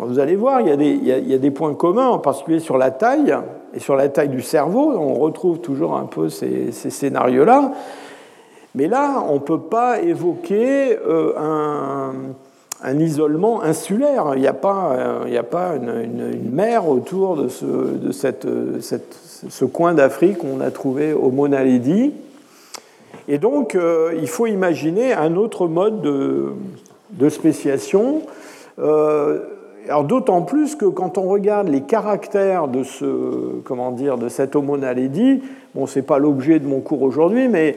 vous allez voir, il y, a des, il y, a, des, points communs, en particulier sur la taille et sur la taille du cerveau. On retrouve toujours un peu ces, scénarios-là. Mais là, on ne peut pas évoquer euh, un, un, isolement insulaire. Il n'y a pas, euh, a pas une, mer autour de ce, de cette, ce coin d'Afrique qu'on a trouvé au Mona Lady. Et donc, euh, il faut imaginer un autre mode de, de spéciation. D'autant plus que quand on regarde les caractères de ce, comment dire, de cet bon, pas l'objet de mon cours aujourd'hui, mais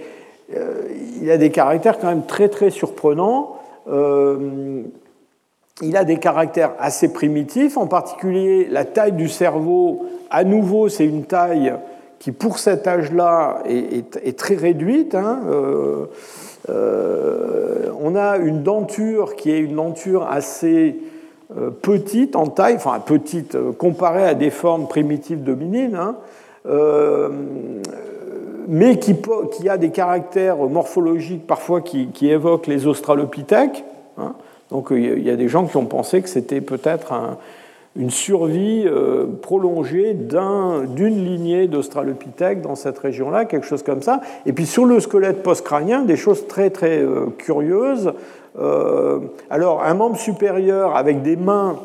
il a des caractères quand même très très surprenants. Euh, il a des caractères assez primitifs, en particulier la taille du cerveau. À nouveau, c'est une taille qui, pour cet âge-là, est, très réduite. Hein. Euh, on a une denture qui est une denture assez euh, petite en taille, enfin petite euh, comparée à des formes primitives dominines, hein, euh, mais qui, a des caractères morphologiques parfois qui, évoquent les australopithèques. Hein. Donc il y a des gens qui ont pensé que c'était peut-être une survie prolongée d'une lignée d'australopithèques dans cette région-là, quelque chose comme ça. Et puis sur le squelette post-crânien, des choses très très curieuses. Euh, alors, un membre supérieur avec des mains,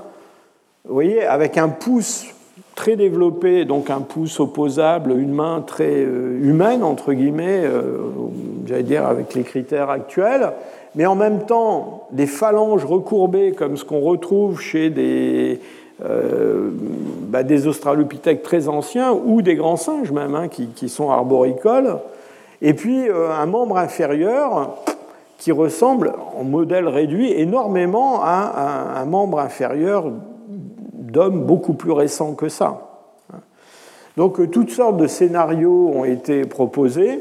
vous voyez, avec un pouce très développé, donc un pouce opposable, une main très euh, humaine, entre guillemets, euh, j'allais dire avec les critères actuels, mais en même temps des phalanges recourbées comme ce qu'on retrouve chez des, bah, des australopithèques très anciens ou des grands singes même, hein, qui, qui, sont arboricoles, et puis un membre inférieur qui ressemble en modèle réduit énormément à un, membre inférieur d'hommes beaucoup plus récents que ça. Donc euh, toutes sortes de scénarios ont été proposés,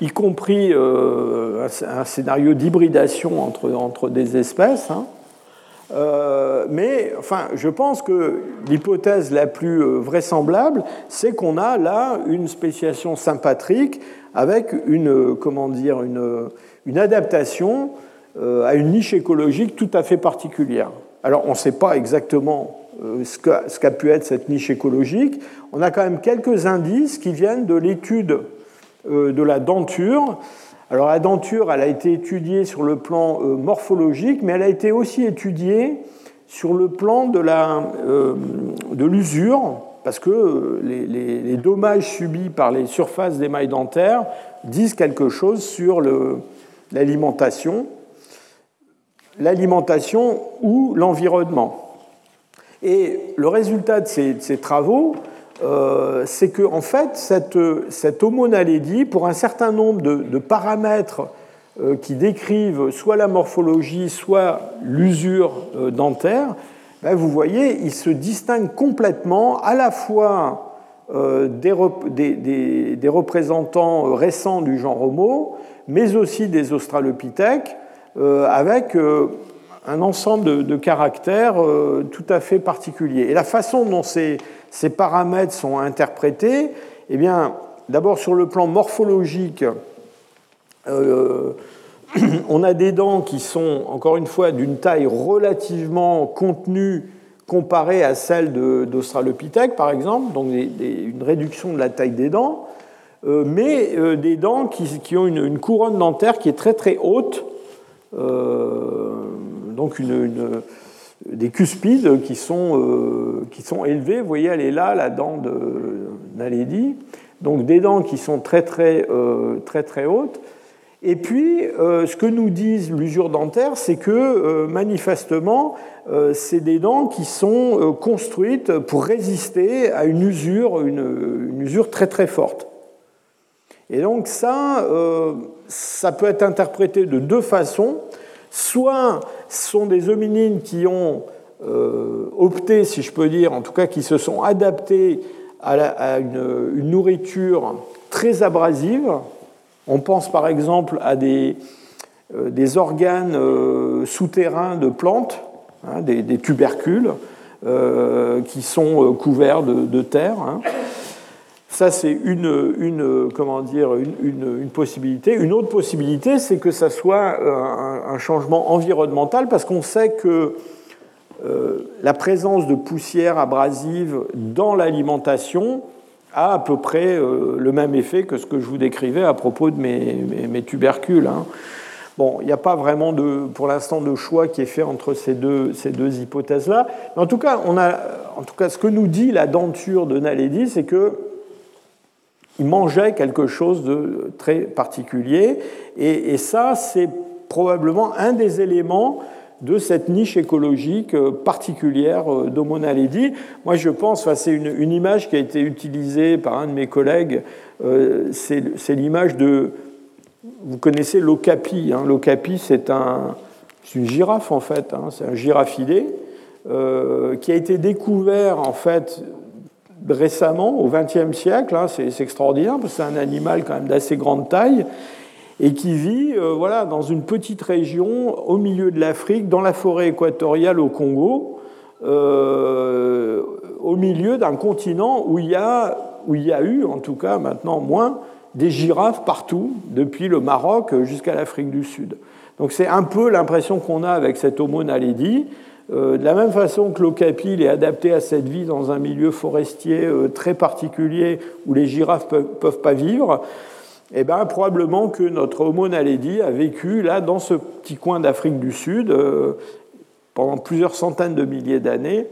y compris euh, un scénario d'hybridation entre, des espèces. Hein. Euh, mais enfin, je pense que l'hypothèse la plus vraisemblable, c'est qu'on a là une spéciation sympatrique avec une, comment dire, une, adaptation à une niche écologique tout à fait particulière. Alors on ne sait pas exactement euh, ce qu'a pu être cette niche écologique. On a quand même quelques indices qui viennent de l'étude euh, de la denture. Alors la denture, elle a été étudiée sur le plan morphologique, mais elle a été aussi étudiée sur le plan de l'usure, parce que les, dommages subis par les surfaces des mailles dentaires disent quelque chose sur l'alimentation, l'alimentation ou l'environnement. Et le résultat de ces, travaux, euh, c'est que en fait, cette, cette homonalédie, pour un certain nombre de, paramètres euh, qui décrivent soit la morphologie, soit l'usure euh, dentaire, ben, vous voyez, il se distingue complètement à la fois euh, des, représentants récents du genre Homo, mais aussi des australopithèques, avec euh, un ensemble de, caractères tout à fait particuliers. Et la façon dont ces, paramètres sont interprétés, eh bien, d'abord sur le plan morphologique, on a des dents qui sont, encore une fois, d'une taille relativement contenue comparée à celle d'Australopithèque, par exemple, donc une réduction de la taille des dents, euh, mais euh, des dents qui, ont une, couronne dentaire qui est très très haute, euh, donc une, des cuspides qui sont, qui sont élevés. Vous voyez, elle est là, la dent de Naledi. Donc des dents qui sont très très, très, très hautes. Et puis, ce que nous disent l'usure dentaire, c'est que manifestement, c'est des dents qui sont construites pour résister à une usure, une, une usure très très forte. Et donc ça, euh, ça peut être interprété de deux façons. Soit ce sont des hominines qui ont euh, opté, si je peux dire, en tout cas qui se sont adaptés à, une, nourriture très abrasive. On pense par exemple à des, euh, organes souterrains de plantes, hein, des, tubercules, qui sont couverts de, terre. Hein. Ça, c'est une, une, comment dire, une, possibilité. Une autre possibilité, c'est que ça soit un, changement environnemental, parce qu'on sait que euh, la présence de poussière abrasive dans l'alimentation a à peu près euh, le même effet que ce que je vous décrivais à propos de mes, tubercules. Hein. Bon, il n'y a pas vraiment de, pour l'instant de choix qui est fait entre ces deux, ces deux hypothèses-là. en tout cas, on a, en tout cas, ce que nous dit la denture de Naledi, c'est que il mangeait quelque chose de très particulier. Et, ça, c'est probablement un des éléments de cette niche écologique particulière d'Homo naledi. Moi, je pense, enfin, c'est une, image qui a été utilisée par un de mes collègues, euh, c'est l'image de, vous connaissez l'ocapi. Hein. L'ocapi, c'est un, une girafe en fait, hein. c'est un girafidé euh, qui a été découvert en fait récemment, au XXe siècle, hein, c'est extraordinaire, parce que c'est un animal quand même d'assez grande taille, et qui vit euh, voilà, dans une petite région au milieu de l'Afrique, dans la forêt équatoriale au Congo, euh, au milieu d'un continent où il, y a, où il y a eu, en tout cas maintenant moins, des girafes partout, depuis le Maroc jusqu'à l'Afrique du Sud. Donc c'est un peu l'impression qu'on a avec cet Homo naledi, de la même façon que l'ocapi est adapté à cette vie dans un milieu forestier euh, très particulier où les girafes ne peuvent, pas vivre, eh bien, probablement que notre Homo naledi a vécu là dans ce petit coin d'Afrique du Sud euh, pendant plusieurs centaines de milliers d'années,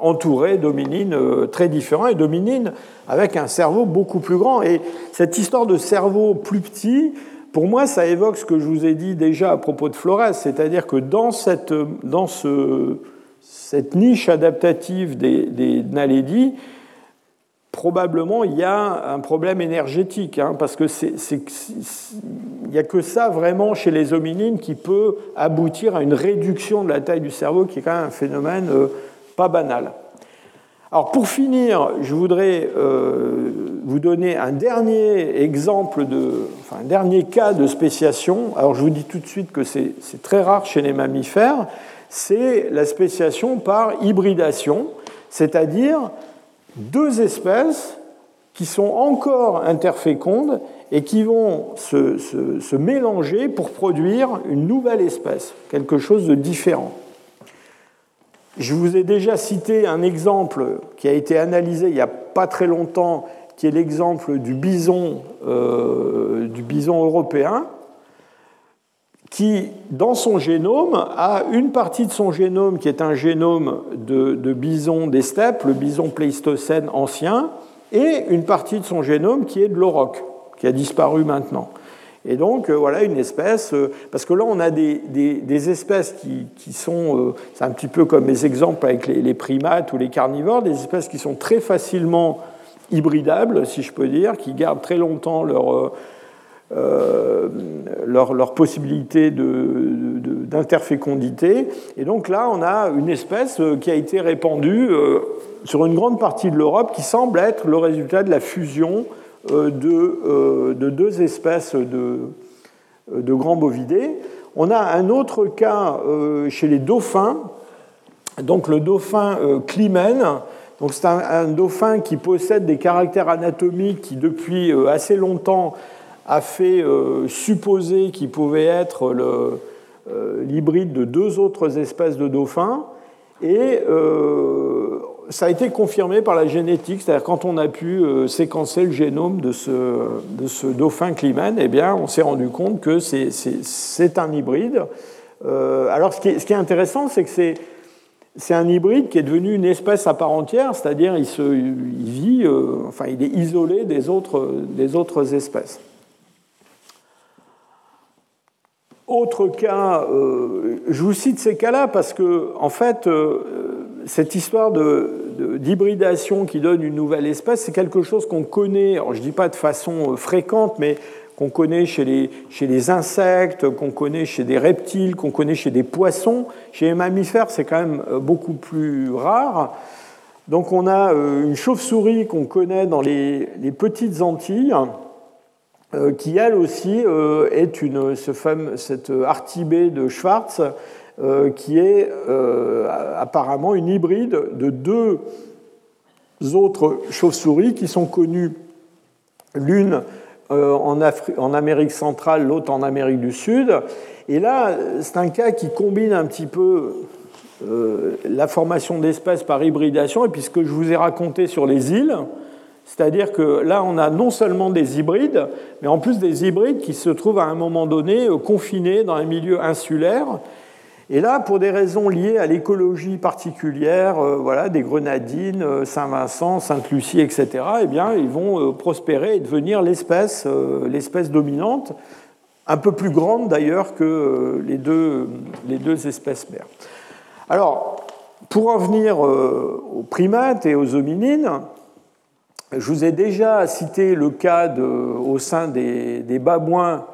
entouré d'hominines très différents et d'hominines avec un cerveau beaucoup plus grand. Et cette histoire de cerveau plus petit, pour moi, ça évoque ce que je vous ai dit déjà à propos de Flores, c'est-à-dire que dans cette, dans ce, cette niche adaptative des, des probablement il y a un problème énergétique, hein, parce que c'est, il n'y a que ça vraiment chez les hominines qui peut aboutir à une réduction de la taille du cerveau, qui est quand même un phénomène euh, pas banal. Alors pour finir, je voudrais euh, vous donner un dernier exemple, de, enfin un dernier cas de spéciation. Alors je vous dis tout de suite que c'est très rare chez les mammifères. C'est la spéciation par hybridation, c'est-à-dire deux espèces qui sont encore interfécondes et qui vont se, se mélanger pour produire une nouvelle espèce, quelque chose de différent. Je vous ai déjà cité un exemple qui a été analysé il n'y a pas très longtemps, qui est l'exemple du bison, euh, du bison européen, qui, dans son génome, a une partie de son génome qui est un génome de, bison des steppes, le bison pléistocène ancien, et une partie de son génome qui est de l'auroch, qui a disparu maintenant. Et donc, euh, voilà une espèce, euh, parce que là, on a des, des, espèces qui, qui sont, euh, c'est un petit peu comme mes exemples avec les, primates ou les carnivores, des espèces qui sont très facilement hybridables, si je peux dire, qui gardent très longtemps leur, leur, leur, possibilité d'interfécondité. De, et donc là, on a une espèce qui a été répandue sur une grande partie de l'Europe qui semble être le résultat de la fusion euh, euh, de, deux espèces de, de grands bovidés. On a un autre cas euh, chez les dauphins, donc le dauphin Climène. Donc c'est un, dauphin qui possède des caractères anatomiques qui depuis assez longtemps a fait supposer qu'il pouvait être l'hybride de deux autres espèces de dauphins. Et ça a été confirmé par la génétique, c'est-à-dire quand on a pu euh, séquencer le génome de ce, dauphin Climène, eh bien, on s'est rendu compte que c'est un hybride alors ce qui, est, intéressant, c'est que c'est un hybride qui est devenu une espèce à part entière, c'est-à-dire il, vit, enfin il est isolé des autres, espèces. Autre cas, euh, je vous cite ces cas-là parce que, en fait, euh, cette histoire d'hybridation qui donne une nouvelle espèce, c'est quelque chose qu'on connaît, je ne dis pas de façon euh, fréquente, mais qu'on connaît chez les, insectes, qu'on connaît chez des reptiles, qu'on connaît chez des poissons. Chez les mammifères, c'est quand même beaucoup plus rare. Donc on a une chauve-souris qu'on connaît dans les, petites Antilles, euh, qui elle aussi euh, est une, ce fameux, cette artibée de Schwartz, euh, qui est apparemment une hybride de deux autres chauves-souris qui sont connues, l'une en, en, Amérique centrale, l'autre en Amérique du Sud. Et là, c'est un cas qui combine un petit peu la formation d'espèces par hybridation et puis ce que je vous ai raconté sur les îles. C'est-à-dire que là, on a non seulement des hybrides, mais en plus des hybrides qui se trouvent à un moment donné euh, confinés dans un milieu insulaire. Et là, pour des raisons liées à l'écologie particulière, euh, voilà, des grenadines, euh, Saint-Vincent, Sainte-Lucie, etc., eh bien, ils vont prospérer et devenir l'espèce, dominante, un peu plus grande d'ailleurs que les deux, espèces mères. Alors, pour en venir aux primates et aux hominines, je vous ai déjà cité le cas au sein des, babouins,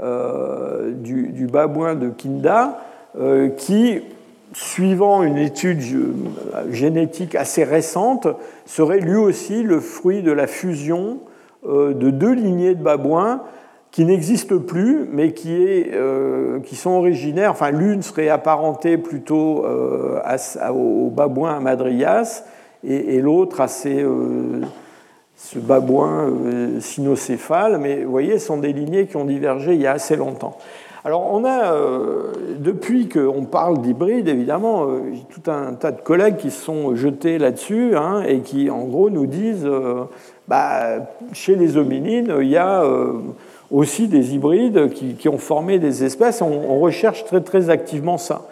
euh, du, babouin de Kinda, euh, qui, suivant une étude génétique assez récente, serait lui aussi le fruit de la fusion euh, de deux lignées de babouins qui n'existent plus, mais qui, sont originaires. Enfin, l'une serait apparentée plutôt au babouin Madrias et, l'autre à ce babouin euh, sinocéphale, mais vous voyez, ce sont des lignées qui ont divergé il y a assez longtemps. Alors on a, euh, depuis qu'on parle d'hybride, évidemment, euh, tout un tas de collègues qui se sont jetés là-dessus hein, et qui, en gros, nous disent, bah, chez les hominines, il y a aussi des hybrides qui, ont formé des espèces. On, recherche très, très activement ça.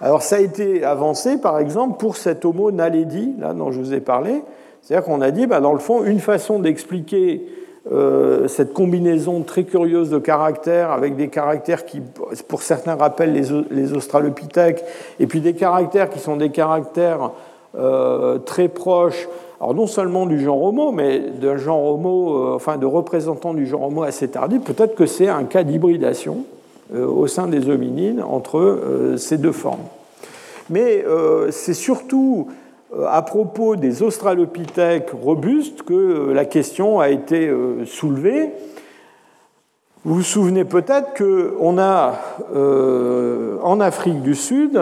Alors ça a été avancé, par exemple, pour cet Homo naledi, là dont je vous ai parlé, c'est-à-dire qu'on a dit, bah, dans le fond, une façon d'expliquer euh, cette combinaison très curieuse de caractères, avec des caractères qui, pour certains, rappellent les, australopithèques, et puis des caractères qui sont des caractères euh, très proches, alors non seulement du genre Homo, mais d'un genre Homo, euh, enfin de représentants du genre Homo assez tardif, peut-être que c'est un cas d'hybridation au sein des hominines entre ces deux formes. Mais c'est surtout euh, à propos des australopithèques robustes que euh, la question a été euh, soulevée. Vous vous souvenez peut-être qu'on a en Afrique du Sud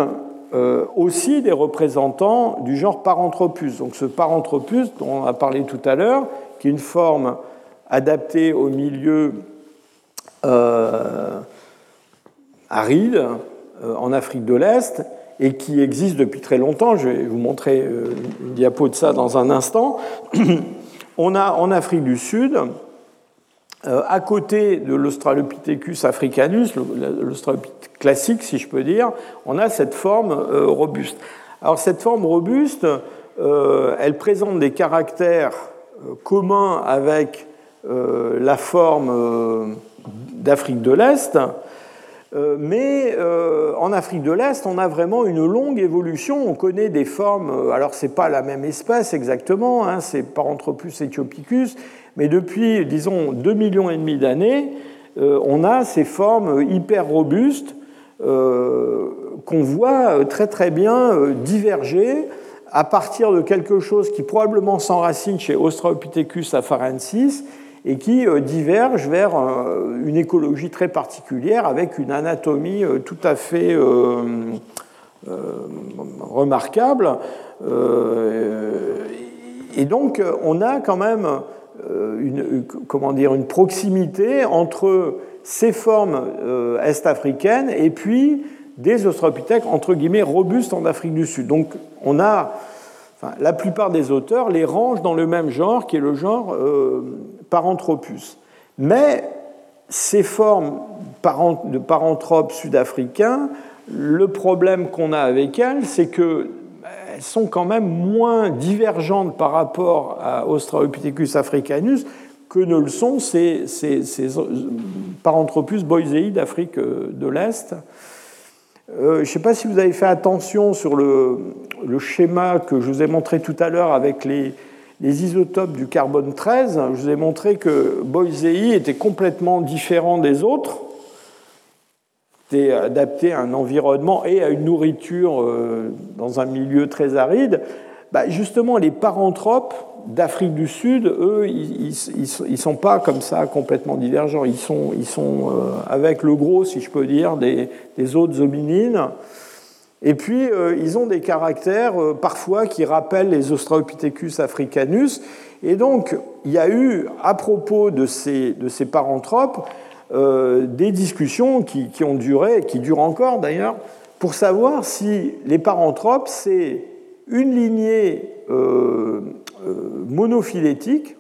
aussi des représentants du genre Paranthropus. Donc ce Paranthropus dont on a parlé tout à l'heure, qui est une forme adaptée au milieu aride en Afrique de l'Est, et qui existe depuis très longtemps. Je vais vous montrer euh, une diapo de ça dans un instant. On a en Afrique du Sud, euh, à côté de l'Australopithecus africanus, l'Australopithèque classique si je peux dire, on a cette forme euh, robuste. Alors cette forme robuste, elle présente des caractères communs avec la forme d'Afrique de l'Est, mais euh, en Afrique de l'Est, on a vraiment une longue évolution. On connaît des formes, euh, alors ce n'est pas la même espèce exactement, hein, c'est Paranthropus etiopicus, mais depuis, disons, 2 millions et demi d'années, on a ces formes hyper robustes qu'on voit très très bien diverger à partir de quelque chose qui probablement s'enracine chez Australopithecus afarensis et qui euh, divergent vers euh, une écologie très particulière avec une anatomie euh, tout à fait remarquable. Et donc, on a quand même une, comment dire, une proximité entre ces formes est-africaines et puis des australopithèques, entre guillemets, robustes en Afrique du Sud. Donc, on a, la plupart des auteurs les rangent dans le même genre, qui est le genre Paranthropus. Mais ces formes de paranthropes sud-africains Le problème qu'on a avec elles, c'est qu'elles sont quand même moins divergentes par rapport à Australopithecus africanus que ne le sont ces, ces Paranthropus boisei d'Afrique de l'Est. Euh, je ne sais pas si vous avez fait attention sur le, schéma que je vous ai montré tout à l'heure avec les, isotopes du carbone 13. Je vous ai montré que Boisei était complètement différent des autres, était adapté à un environnement et à une nourriture euh, dans un milieu très aride. Bah, justement, les paranthropes d'Afrique du Sud, eux, ils ne sont pas comme ça complètement divergents. Ils sont, ils sont euh, avec le gros, si je peux dire, des, autres hominines. Et puis, euh, ils ont des caractères euh, parfois qui rappellent les Australopithecus africanus. Et donc, il y a eu, à propos de ces, de ces paranthropes, des discussions qui, qui, ont duré, qui durent encore d'ailleurs, pour savoir si les paranthropes, c'est une lignée monophylétique,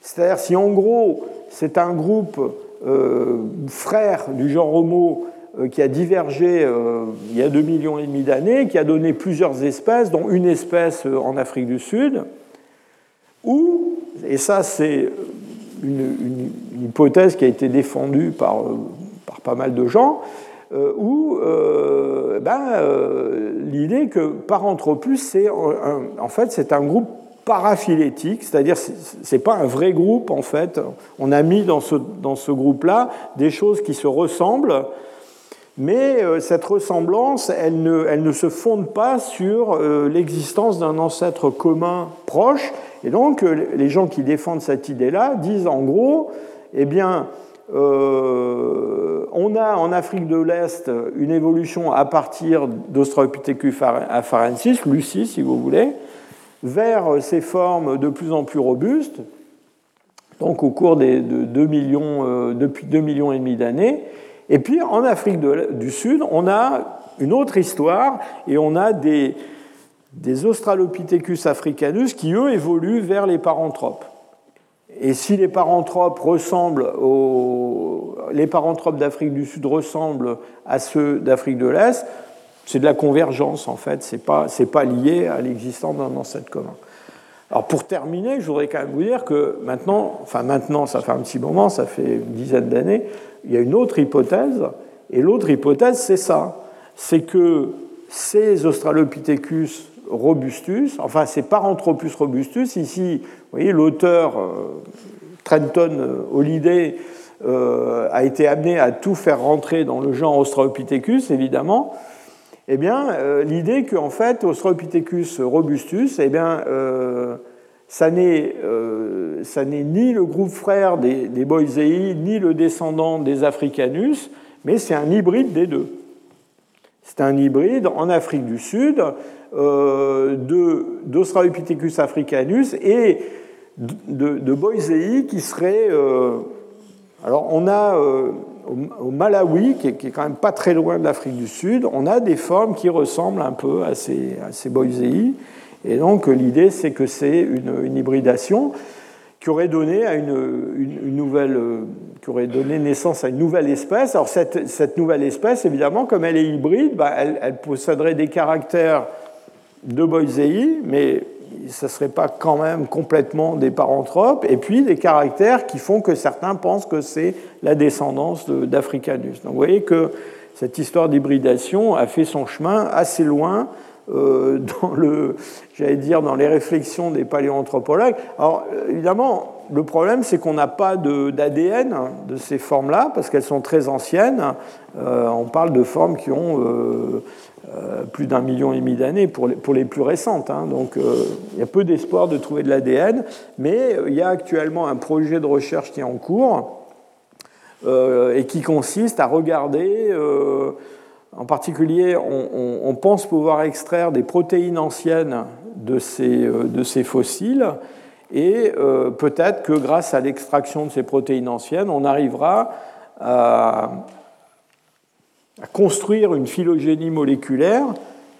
c'est-à-dire si en gros c'est un groupe euh, frère du genre Homo euh, qui a divergé il y a 2 millions et demi d'années, qui a donné plusieurs espèces, dont une espèce en Afrique du Sud, ou, et ça c'est une, hypothèse qui a été défendue par, par pas mal de gens, où ben, l'idée que Paranthropus, c'est en fait c'est un groupe paraphylétique, c'est-à-dire ce n'est pas un vrai groupe en fait. On a mis dans ce, dans ce groupe-là des choses qui se ressemblent, mais euh, cette ressemblance, elle ne, elle ne, se fonde pas sur euh, l'existence d'un ancêtre commun proche. Et donc, euh, les gens qui défendent cette idée-là disent en gros, eh bien, on a en Afrique de l'Est une évolution à partir d'Australopithecus afarensis, Lucie si vous voulez, vers ces formes de plus en plus robustes, donc au cours des, de 2 millions, euh, depuis 2 millions et demi d'années. Et puis en Afrique du Sud, on a une autre histoire et on a des, des Australopithecus africanus qui, eux, évoluent vers les paranthropes. Et si les paranthropes ressemblent aux... les paranthropes d'Afrique du Sud ressemblent à ceux d'Afrique de l'Est, c'est de la convergence, en fait. Ce n'est pas, pas lié à l'existence d'un ancêtre commun. Alors, pour terminer, je voudrais quand même vous dire que maintenant, enfin maintenant, ça fait un petit moment, ça fait une dizaine d'années, il y a une autre hypothèse. Et l'autre hypothèse, c'est ça. C'est que ces Australopithecus robustus, enfin ces Paranthropus robustus, ici, vous voyez, l'auteur euh, Trenton euh, Holiday euh, a été amené à tout faire rentrer dans le genre Australopithecus, évidemment, eh bien, euh, l'idée qu'en fait, Australopithecus robustus, eh bien, euh, euh, ça n'est ni le groupe frère des, Boisei, ni le descendant des Africanus, mais c'est un hybride des deux. C'est un hybride en Afrique du Sud d'Australopithecus africanus et de, de Boisei qui serait. alors, on a au Malawi, qui est, quand même pas très loin de l'Afrique du Sud, on a des formes qui ressemblent un peu à ces, à ces Et donc l'idée, c'est que c'est une, hybridation qui aurait donné à une, nouvelle, qui aurait donné naissance à une nouvelle espèce. Alors cette, cette nouvelle espèce, évidemment, comme elle est hybride, bah, elle, elle, posséderait des caractères de Boisei, mais ce ne serait pas quand même complètement des paranthropes, et puis des caractères qui font que certains pensent que c'est la descendance d'Africanus. Donc vous voyez que cette histoire d'hybridation a fait son chemin assez loin euh, dans le, dire, dans les réflexions des paléoanthropologues. Alors évidemment, le problème, c'est qu'on n'a pas d'ADN de, ces formes-là, parce qu'elles sont très anciennes. Euh, on parle de formes qui ont euh, euh, plus d'un million et demi d'années pour les, plus récentes. Hein. Donc euh, il y a peu d'espoir de trouver de l'ADN, mais il y a actuellement un projet de recherche qui est en cours euh, et qui consiste à regarder, en particulier, on, on, pense pouvoir extraire des protéines anciennes de ces, de ces fossiles. Et peut-être que grâce à l'extraction de ces protéines anciennes, on arrivera à, à construire une phylogénie moléculaire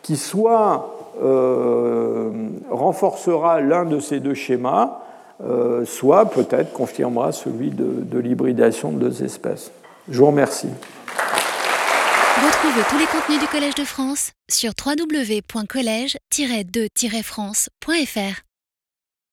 qui soit euh, renforcera l'un de ces deux schémas, euh, soit peut-être confirmera celui de, de l'hybridation de deux espèces. Je vous remercie. Retrouvez tous les contenus du Collège de France sur www.colège-2-france.fr.